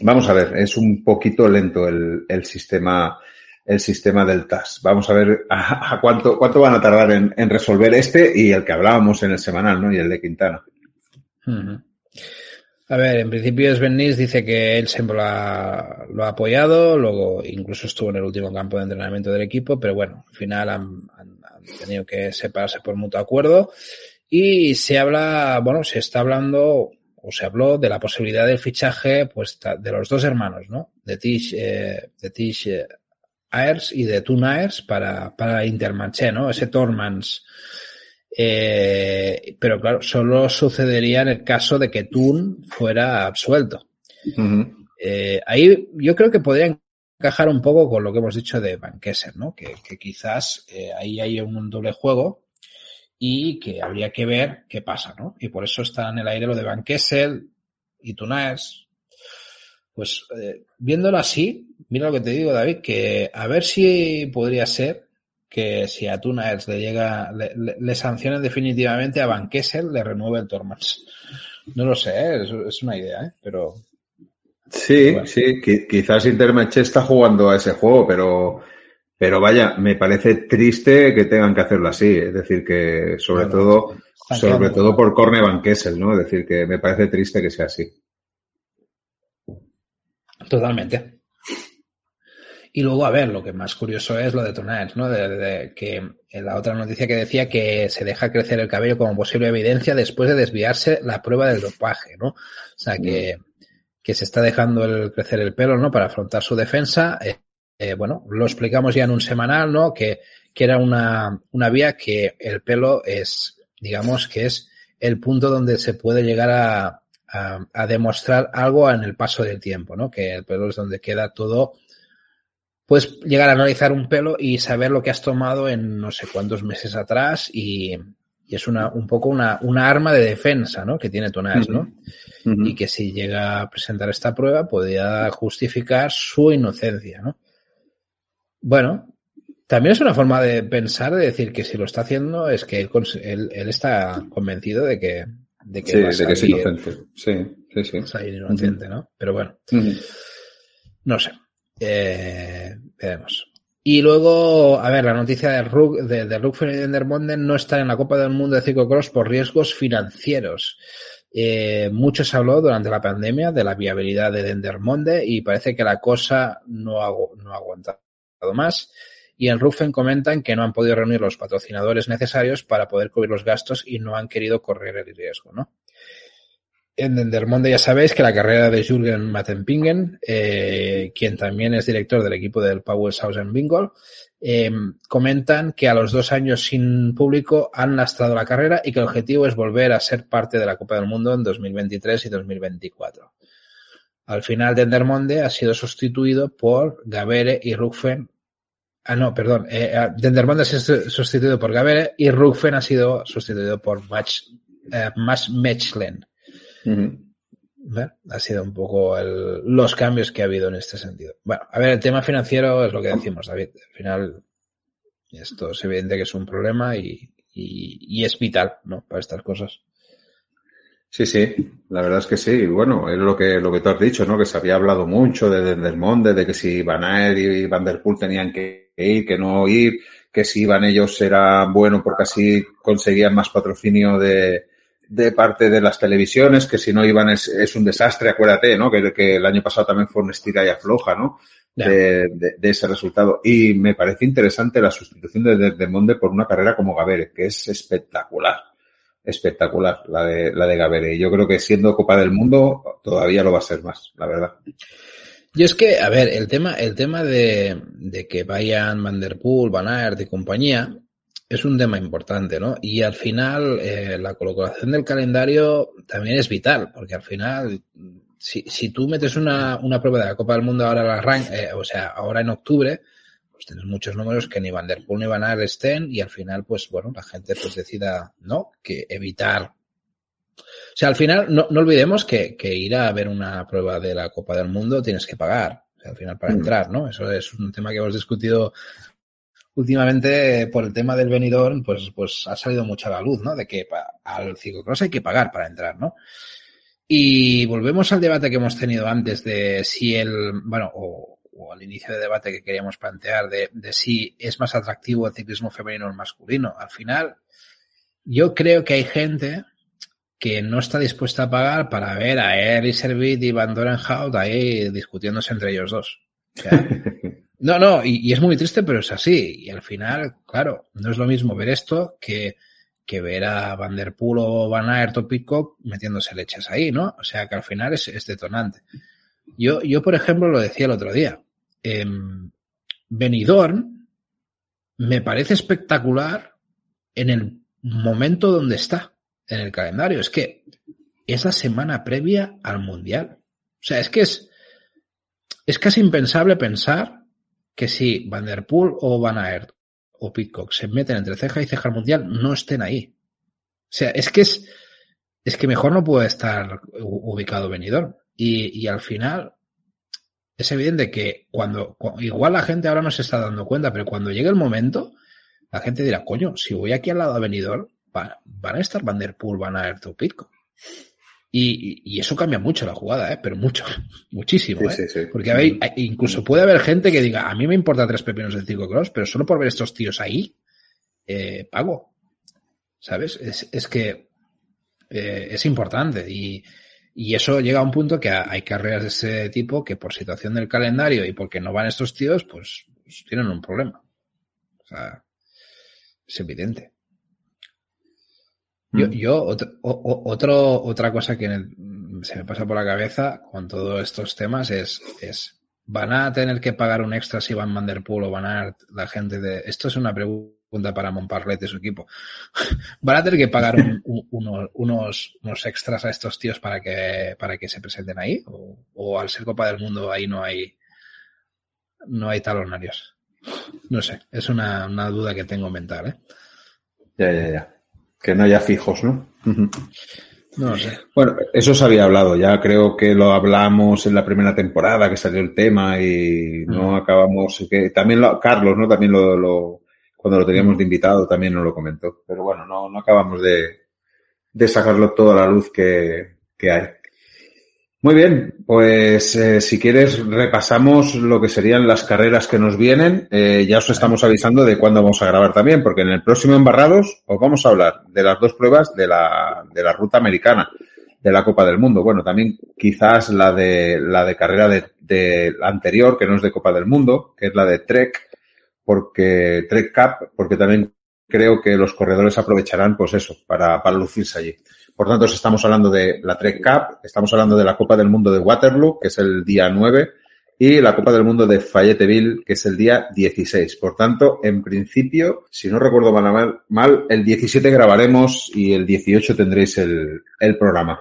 Vamos a ver, es un poquito lento el, sistema, el sistema del TAS. Vamos a ver a, cuánto, cuánto van a tardar en, resolver este y el que hablábamos en el semanal, ¿no? Y el de Quintana. A ver, en principio Sven Nys dice que él siempre lo ha, apoyado, luego incluso estuvo en el último campo de entrenamiento del equipo, pero bueno, al final han tenido que separarse por mutuo acuerdo y se habla, bueno, se está hablando o se habló de la posibilidad del fichaje pues de los dos hermanos, ¿no? De Tish, eh, de Tish eh, Ayers y de Toon Ayers para, para ¿no? Ese Tormans. Eh, pero claro, solo sucedería en el caso de que Toon fuera absuelto. Uh -huh. ahí yo creo que podría encajar un poco con lo que hemos dicho de Van Kessel, ¿no? Que, que quizás ahí hay un doble juego y que habría que ver qué pasa, ¿no? Y por eso está en el aire lo de Van Kessel y Tunaes. Pues eh, viéndolo así, mira lo que te digo, David, que a ver si podría ser que si a Tunaes le llega, le, le, le sancionen definitivamente a Van Kessel, le renueve el Tormans. No lo sé, ¿eh? es, es, una idea, ¿eh? pero. Sí, bueno. sí, quizás Intermarché está jugando a ese juego, pero pero vaya, me parece triste que tengan que hacerlo así. Es decir, que sobre todo, sobre todo por Corne Van Kessel, ¿no? Es decir, que me parece triste que sea así. Totalmente. Y luego, a ver, lo que más curioso es lo de Tonals, ¿no? De, de, que en la otra noticia que decía que se deja crecer el cabello como posible evidencia después de desviarse la prueba del dopaje, ¿no? O sea, que, que se está dejando el crecer el pelo, ¿no? Para afrontar su defensa. Eh, eh, bueno, lo explicamos ya en un semanal, ¿no? Que, que era una, una vía que el pelo es, digamos, que es el punto donde se puede llegar a, a, a, demostrar algo en el paso del tiempo, ¿no? Que el pelo es donde queda todo. Puedes llegar a analizar un pelo y saber lo que has tomado en no sé cuántos meses atrás y, y es una, un poco una, una arma de defensa, ¿no? Que tiene Tonás, ¿no? Uh -huh. Y que si llega a presentar esta prueba podría justificar su inocencia, ¿no? Bueno, también es una forma de pensar, de decir que si lo está haciendo es que él, él, él está convencido de que, de que, sí, va a salir, de que es inocente. Sí, sí, sí. Salir inocente, uh -huh. ¿no? Pero bueno, uh -huh. no sé. Eh, veremos. Y luego, a ver, la noticia de Rug, de, de y de no está en la Copa del Mundo de Ciclocross por riesgos financieros. Eh, mucho se habló durante la pandemia de la viabilidad de Dendermonde y parece que la cosa no ha, no ha aguantado más. Y en Rufen comentan que no han podido reunir los patrocinadores necesarios para poder cubrir los gastos y no han querido correr el riesgo, ¿no? En Dendermonde ya sabéis que la carrera de Jürgen Mattenpingen, eh, quien también es director del equipo del Sausen Bingol, eh, comentan que a los dos años sin público han lastrado la carrera y que el objetivo es volver a ser parte de la Copa del Mundo en 2023 y 2024. Al final, Dendermonde ha sido sustituido por Gavere y Rugfen. Ah, no, perdón. Eh, Dendermonde ha sido sustituido por Gavere y Rugfen ha sido sustituido por Match, eh, Mechlen. Uh -huh. Ha sido un poco el, los cambios que ha habido en este sentido. Bueno, a ver, el tema financiero es lo que decimos, David. Al final, esto es evidente que es un problema y, y, y es vital, ¿no? Para estas cosas. Sí, sí, la verdad es que sí. Bueno, es lo que, lo que tú has dicho, ¿no? Que se había hablado mucho de Dendermonde, de que si Van Aert y Van Der Poel tenían que ir, que no ir, que si iban ellos era bueno porque así conseguían más patrocinio de, de parte de las televisiones, que si no iban es, es un desastre, acuérdate, ¿no? Que, que, el año pasado también fue una estira y afloja, ¿no? De, de, de, ese resultado. Y me parece interesante la sustitución de Dendermonde por una carrera como Gavere, que es espectacular espectacular la de, la de Gavere. Yo creo que siendo Copa del Mundo todavía lo va a ser más, la verdad. Yo es que, a ver, el tema, el tema de, de que vayan Van Der Poel, Van Aert y compañía es un tema importante, ¿no? Y al final eh, la colocación del calendario también es vital, porque al final, si, si tú metes una, una prueba de la Copa del Mundo ahora la rank, eh, o sea, ahora en octubre, pues tienes muchos números que ni Van Der Poel ni Van Aert estén y al final, pues bueno, la gente pues decida, ¿no? Que evitar o sea, al final, no, no olvidemos que, que, ir a ver una prueba de la Copa del Mundo tienes que pagar. O sea, al final, para mm. entrar, ¿no? Eso es un tema que hemos discutido últimamente por el tema del venidor, pues, pues ha salido mucha la luz, ¿no? De que al ciclocross hay que pagar para entrar, ¿no? Y volvemos al debate que hemos tenido antes de si el, bueno, o, o al inicio de debate que queríamos plantear de, de si es más atractivo el ciclismo femenino o el masculino. Al final, yo creo que hay gente que no está dispuesta a pagar para ver a Eric Servit y Van Dorenhout ahí discutiéndose entre ellos dos. O sea, no, no, y, y, es muy triste, pero es así. Y al final, claro, no es lo mismo ver esto que, que ver a Van Der Poel o Van Aert o Pitcock metiéndose leches ahí, ¿no? O sea que al final es, es detonante. Yo, yo, por ejemplo, lo decía el otro día. Eh, Benidorm me parece espectacular en el momento donde está en el calendario. Es que es la semana previa al Mundial. O sea, es que es, es casi impensable pensar que si Van Der Poel o Van Aert o Pitcock se meten entre ceja y ceja al Mundial, no estén ahí. O sea, es que es, es que mejor no puede estar ubicado Benidorm. Y, y al final, es evidente que cuando, igual la gente ahora no se está dando cuenta, pero cuando llegue el momento, la gente dirá, coño, si voy aquí al lado de Benidorm, van, van a estar Van Der Poel, Van Aert o Pitcock. Y, y, eso cambia mucho la jugada, ¿eh? pero mucho, muchísimo. ¿eh? Sí, sí. Porque hay, hay, incluso puede haber gente que diga, a mí me importa tres pepinos del ciclocross, pero solo por ver estos tíos ahí, eh, pago. ¿Sabes? Es, es que eh, es importante y, y, eso llega a un punto que hay carreras de ese tipo que por situación del calendario y porque no van estos tíos, pues, pues tienen un problema. O sea, es evidente. Yo, yo otro, otro, otra cosa que se me pasa por la cabeza con todos estos temas es, es, ¿van a tener que pagar un extra si van Van Der Poel o van a la gente de... Esto es una pregunta para Montparlet de su equipo. ¿Van a tener que pagar un, un, unos, unos, unos extras a estos tíos para que, para que se presenten ahí? ¿O, o al ser Copa del Mundo ahí no hay, no hay talonarios? No sé, es una, una duda que tengo mental, ¿eh? Ya, ya, ya. Que no haya fijos, ¿no? No sé. Bueno, eso se había hablado, ya creo que lo hablamos en la primera temporada que salió el tema y no acabamos, que también lo, Carlos, ¿no? También lo, lo, cuando lo teníamos de invitado también nos lo comentó, pero bueno, no, no acabamos de, de sacarlo toda la luz que, que hay. Muy bien, pues eh, si quieres repasamos lo que serían las carreras que nos vienen. Eh, ya os estamos avisando de cuándo vamos a grabar también, porque en el próximo Embarrados os vamos a hablar de las dos pruebas de la, de la ruta americana, de la Copa del Mundo. Bueno, también quizás la de, la de carrera de, de la anterior, que no es de Copa del Mundo, que es la de Trek, porque Trek Cup, porque también creo que los corredores aprovecharán, pues eso, para, para lucirse allí. Por tanto, estamos hablando de la Trek Cup, estamos hablando de la Copa del Mundo de Waterloo, que es el día 9, y la Copa del Mundo de Fayetteville, que es el día 16. Por tanto, en principio, si no recuerdo mal, mal el 17 grabaremos y el 18 tendréis el, el programa.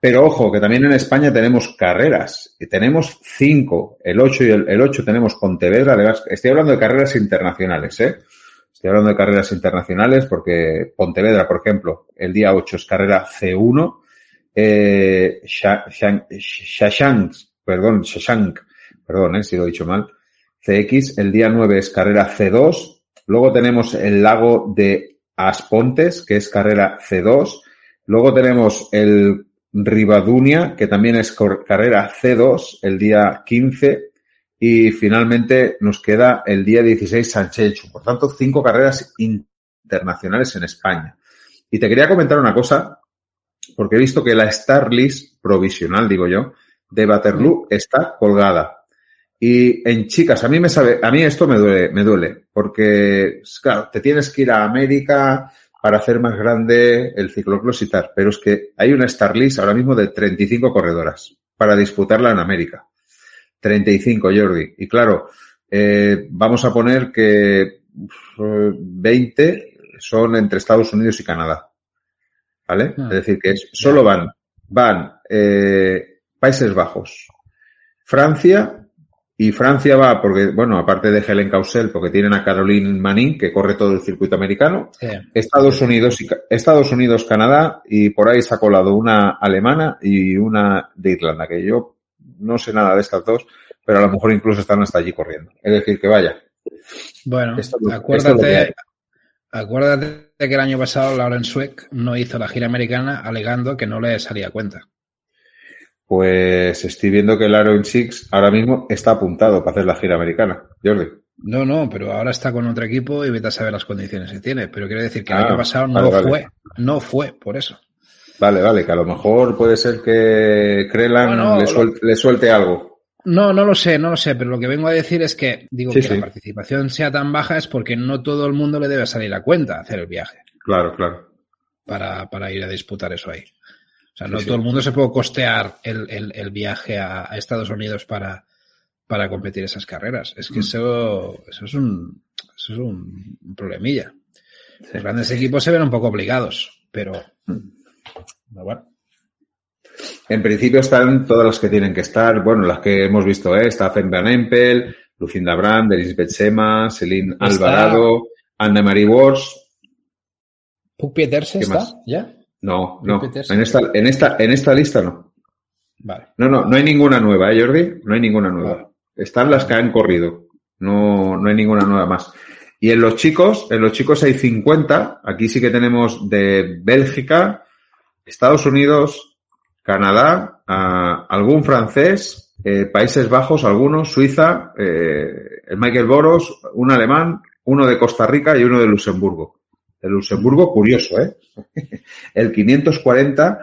Pero ojo, que también en España tenemos carreras. Y tenemos cinco. El 8 y el, el 8 tenemos Pontevedra. Además, estoy hablando de carreras internacionales, ¿eh? Estoy hablando de carreras internacionales porque Pontevedra, por ejemplo, el día 8 es carrera C1. Eh, Shashank, perdón, Shashank, perdón, eh, si lo he dicho mal. CX, el día 9 es carrera C2. Luego tenemos el lago de Aspontes, que es carrera C2. Luego tenemos el Ribadunia, que también es carrera C2, el día 15. Y finalmente nos queda el día 16 Sanchecho. Por tanto, cinco carreras internacionales en España. Y te quería comentar una cosa, porque he visto que la Star List provisional, digo yo, de Waterloo está colgada. Y en chicas, a mí me sabe, a mí esto me duele, me duele, porque, claro, te tienes que ir a América para hacer más grande el ciclocross y tal, pero es que hay una Star List ahora mismo de 35 corredoras para disputarla en América. 35, Jordi. Y claro, eh, vamos a poner que 20 son entre Estados Unidos y Canadá. ¿Vale? Ah. Es decir, que es- solo van, van eh, Países Bajos, Francia, y Francia va porque, bueno, aparte de Helen Causel, porque tienen a Caroline Manin, que corre todo el circuito americano, Sí. Estados Unidos y Estados Unidos, Canadá, y por ahí se ha colado una alemana y una de Irlanda, que yo no sé nada de estas dos, pero a lo mejor incluso están hasta allí corriendo. Es decir, que vaya. Bueno, Esto lo- esto acuérdate, acuérdate que el año pasado Lauren Sweck no hizo la gira americana alegando que no le salía cuenta. Pues estoy viendo que el Aaron Six ahora mismo está apuntado para hacer la gira americana. Jordi. No, no, pero ahora está con otro equipo y vete a saber las condiciones que tiene. Pero quiero decir que el Ah, año pasado no vale. fue, no fue por eso. Vale, vale, que a lo mejor puede ser que Crelan Bueno, le, lo- suel- le suelte algo. No, no lo sé, no lo sé, pero lo que vengo a decir es que digo Sí, que sí. la participación sea tan baja es porque no todo el mundo le debe salir a cuenta hacer el viaje Claro, claro. para, para ir a disputar eso ahí. O sea, no sí. todo el mundo se puede costear el, el- el viaje a, a Estados Unidos para, para competir esas carreras. Es que Mm. eso, eso es un, eso es un problemilla. Los grandes equipos se ven un poco obligados, pero, Mm. En principio están todas las que tienen que estar. Bueno, las que hemos visto, ¿eh? Está Fen Van Empel, Lucinda Brand, Elisabeth Sema, Celine Está- Alvarado, Anne-Marie Wars. ¿Puck Petersen ¿Qué está? más? ¿Ya? No, no. En esta, en esta, en esta lista no. Vale. No, no, no hay ninguna nueva, ¿eh, Jordi? No hay ninguna nueva. Vale. Están las que han corrido. No, no hay ninguna nueva más. Y en los chicos, en los chicos hay 50. Aquí sí que tenemos de Bélgica, Estados Unidos, Canadá, ah, algún francés, eh, Países Bajos, algunos, Suiza, eh, el Michael Boros, un alemán, uno de Costa Rica y uno de Luxemburgo. El Luxemburgo, curioso, ¿eh? el 540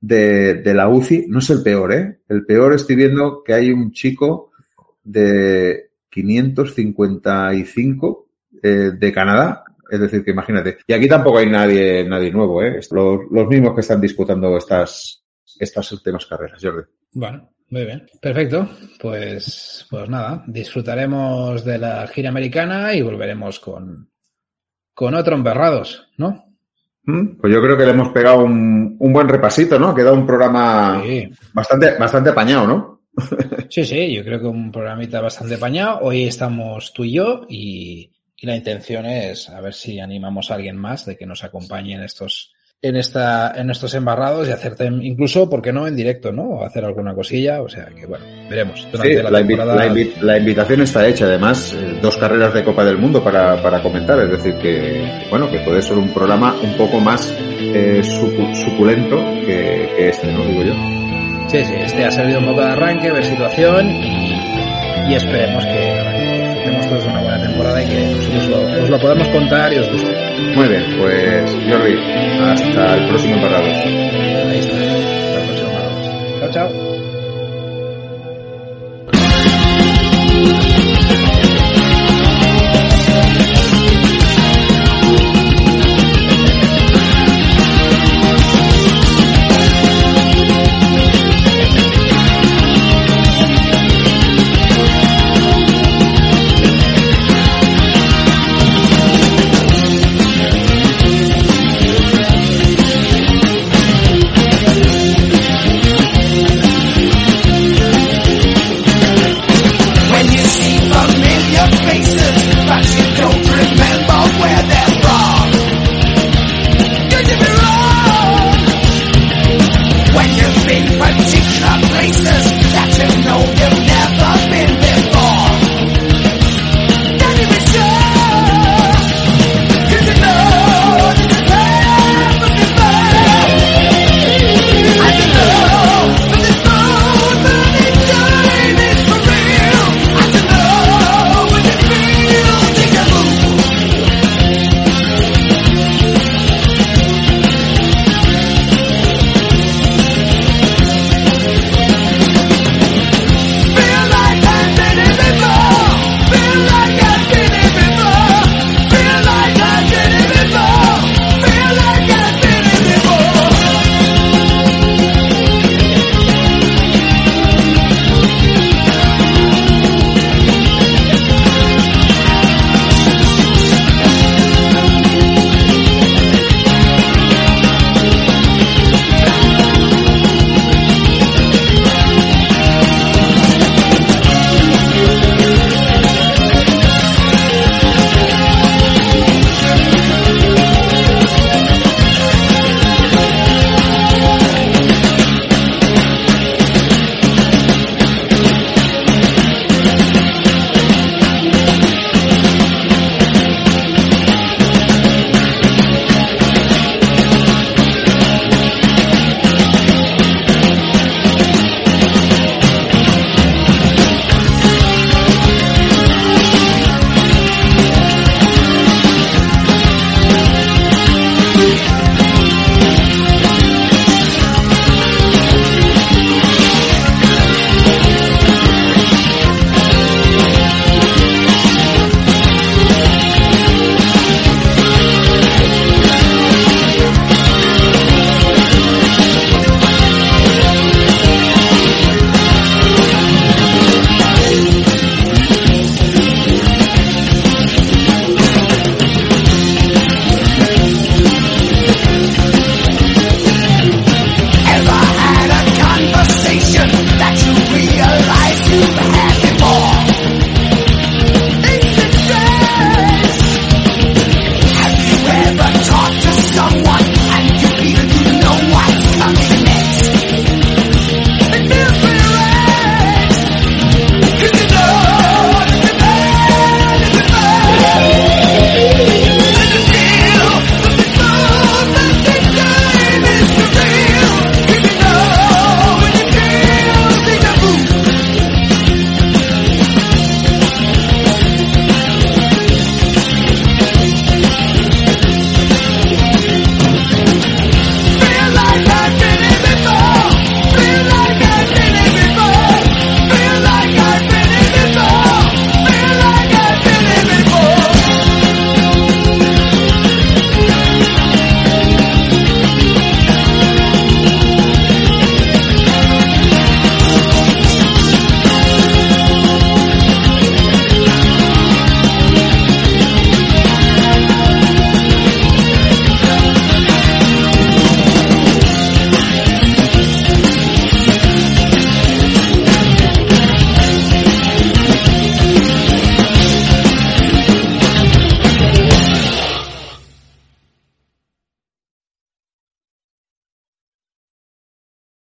de, de la UCI no es el peor, ¿eh? El peor estoy viendo que hay un chico de 555 eh, de Canadá. Es decir, que imagínate. Y aquí tampoco hay nadie, nadie nuevo, ¿eh? Los, los mismos que están disputando estas, estas últimas carreras, Jordi. Bueno, muy bien. Perfecto. Pues, pues nada, disfrutaremos de la gira americana y volveremos con, con otro emberrados, ¿no? ¿Mm? Pues yo creo que le hemos pegado un, un buen repasito, ¿no? Ha quedado un programa Sí. bastante, bastante apañado, ¿no? sí, sí, yo creo que un programita bastante apañado. Hoy estamos tú y yo y, y la intención es a ver si animamos a alguien más de que nos acompañe en estos en esta en estos embarrados y hacerte incluso, ¿por qué no? En directo, ¿no? O hacer alguna cosilla. O sea que bueno, veremos. Durante Sí, la la, invi- la invi- la invitación está hecha. Además, eh, dos carreras de Copa del Mundo para, para comentar. Es decir, que, bueno, que puede ser un programa un poco más eh, sucu- suculento que, que este, ¿no? Digo yo. Sí, sí, este ha servido un poco de arranque, ver situación y, y esperemos que temporada y que nosotros lo, os lo podamos contar y os guste. Muy bien, pues Jordi, hasta el próximo embarrado. Ahí está. Hasta la próxima. Chao, chao.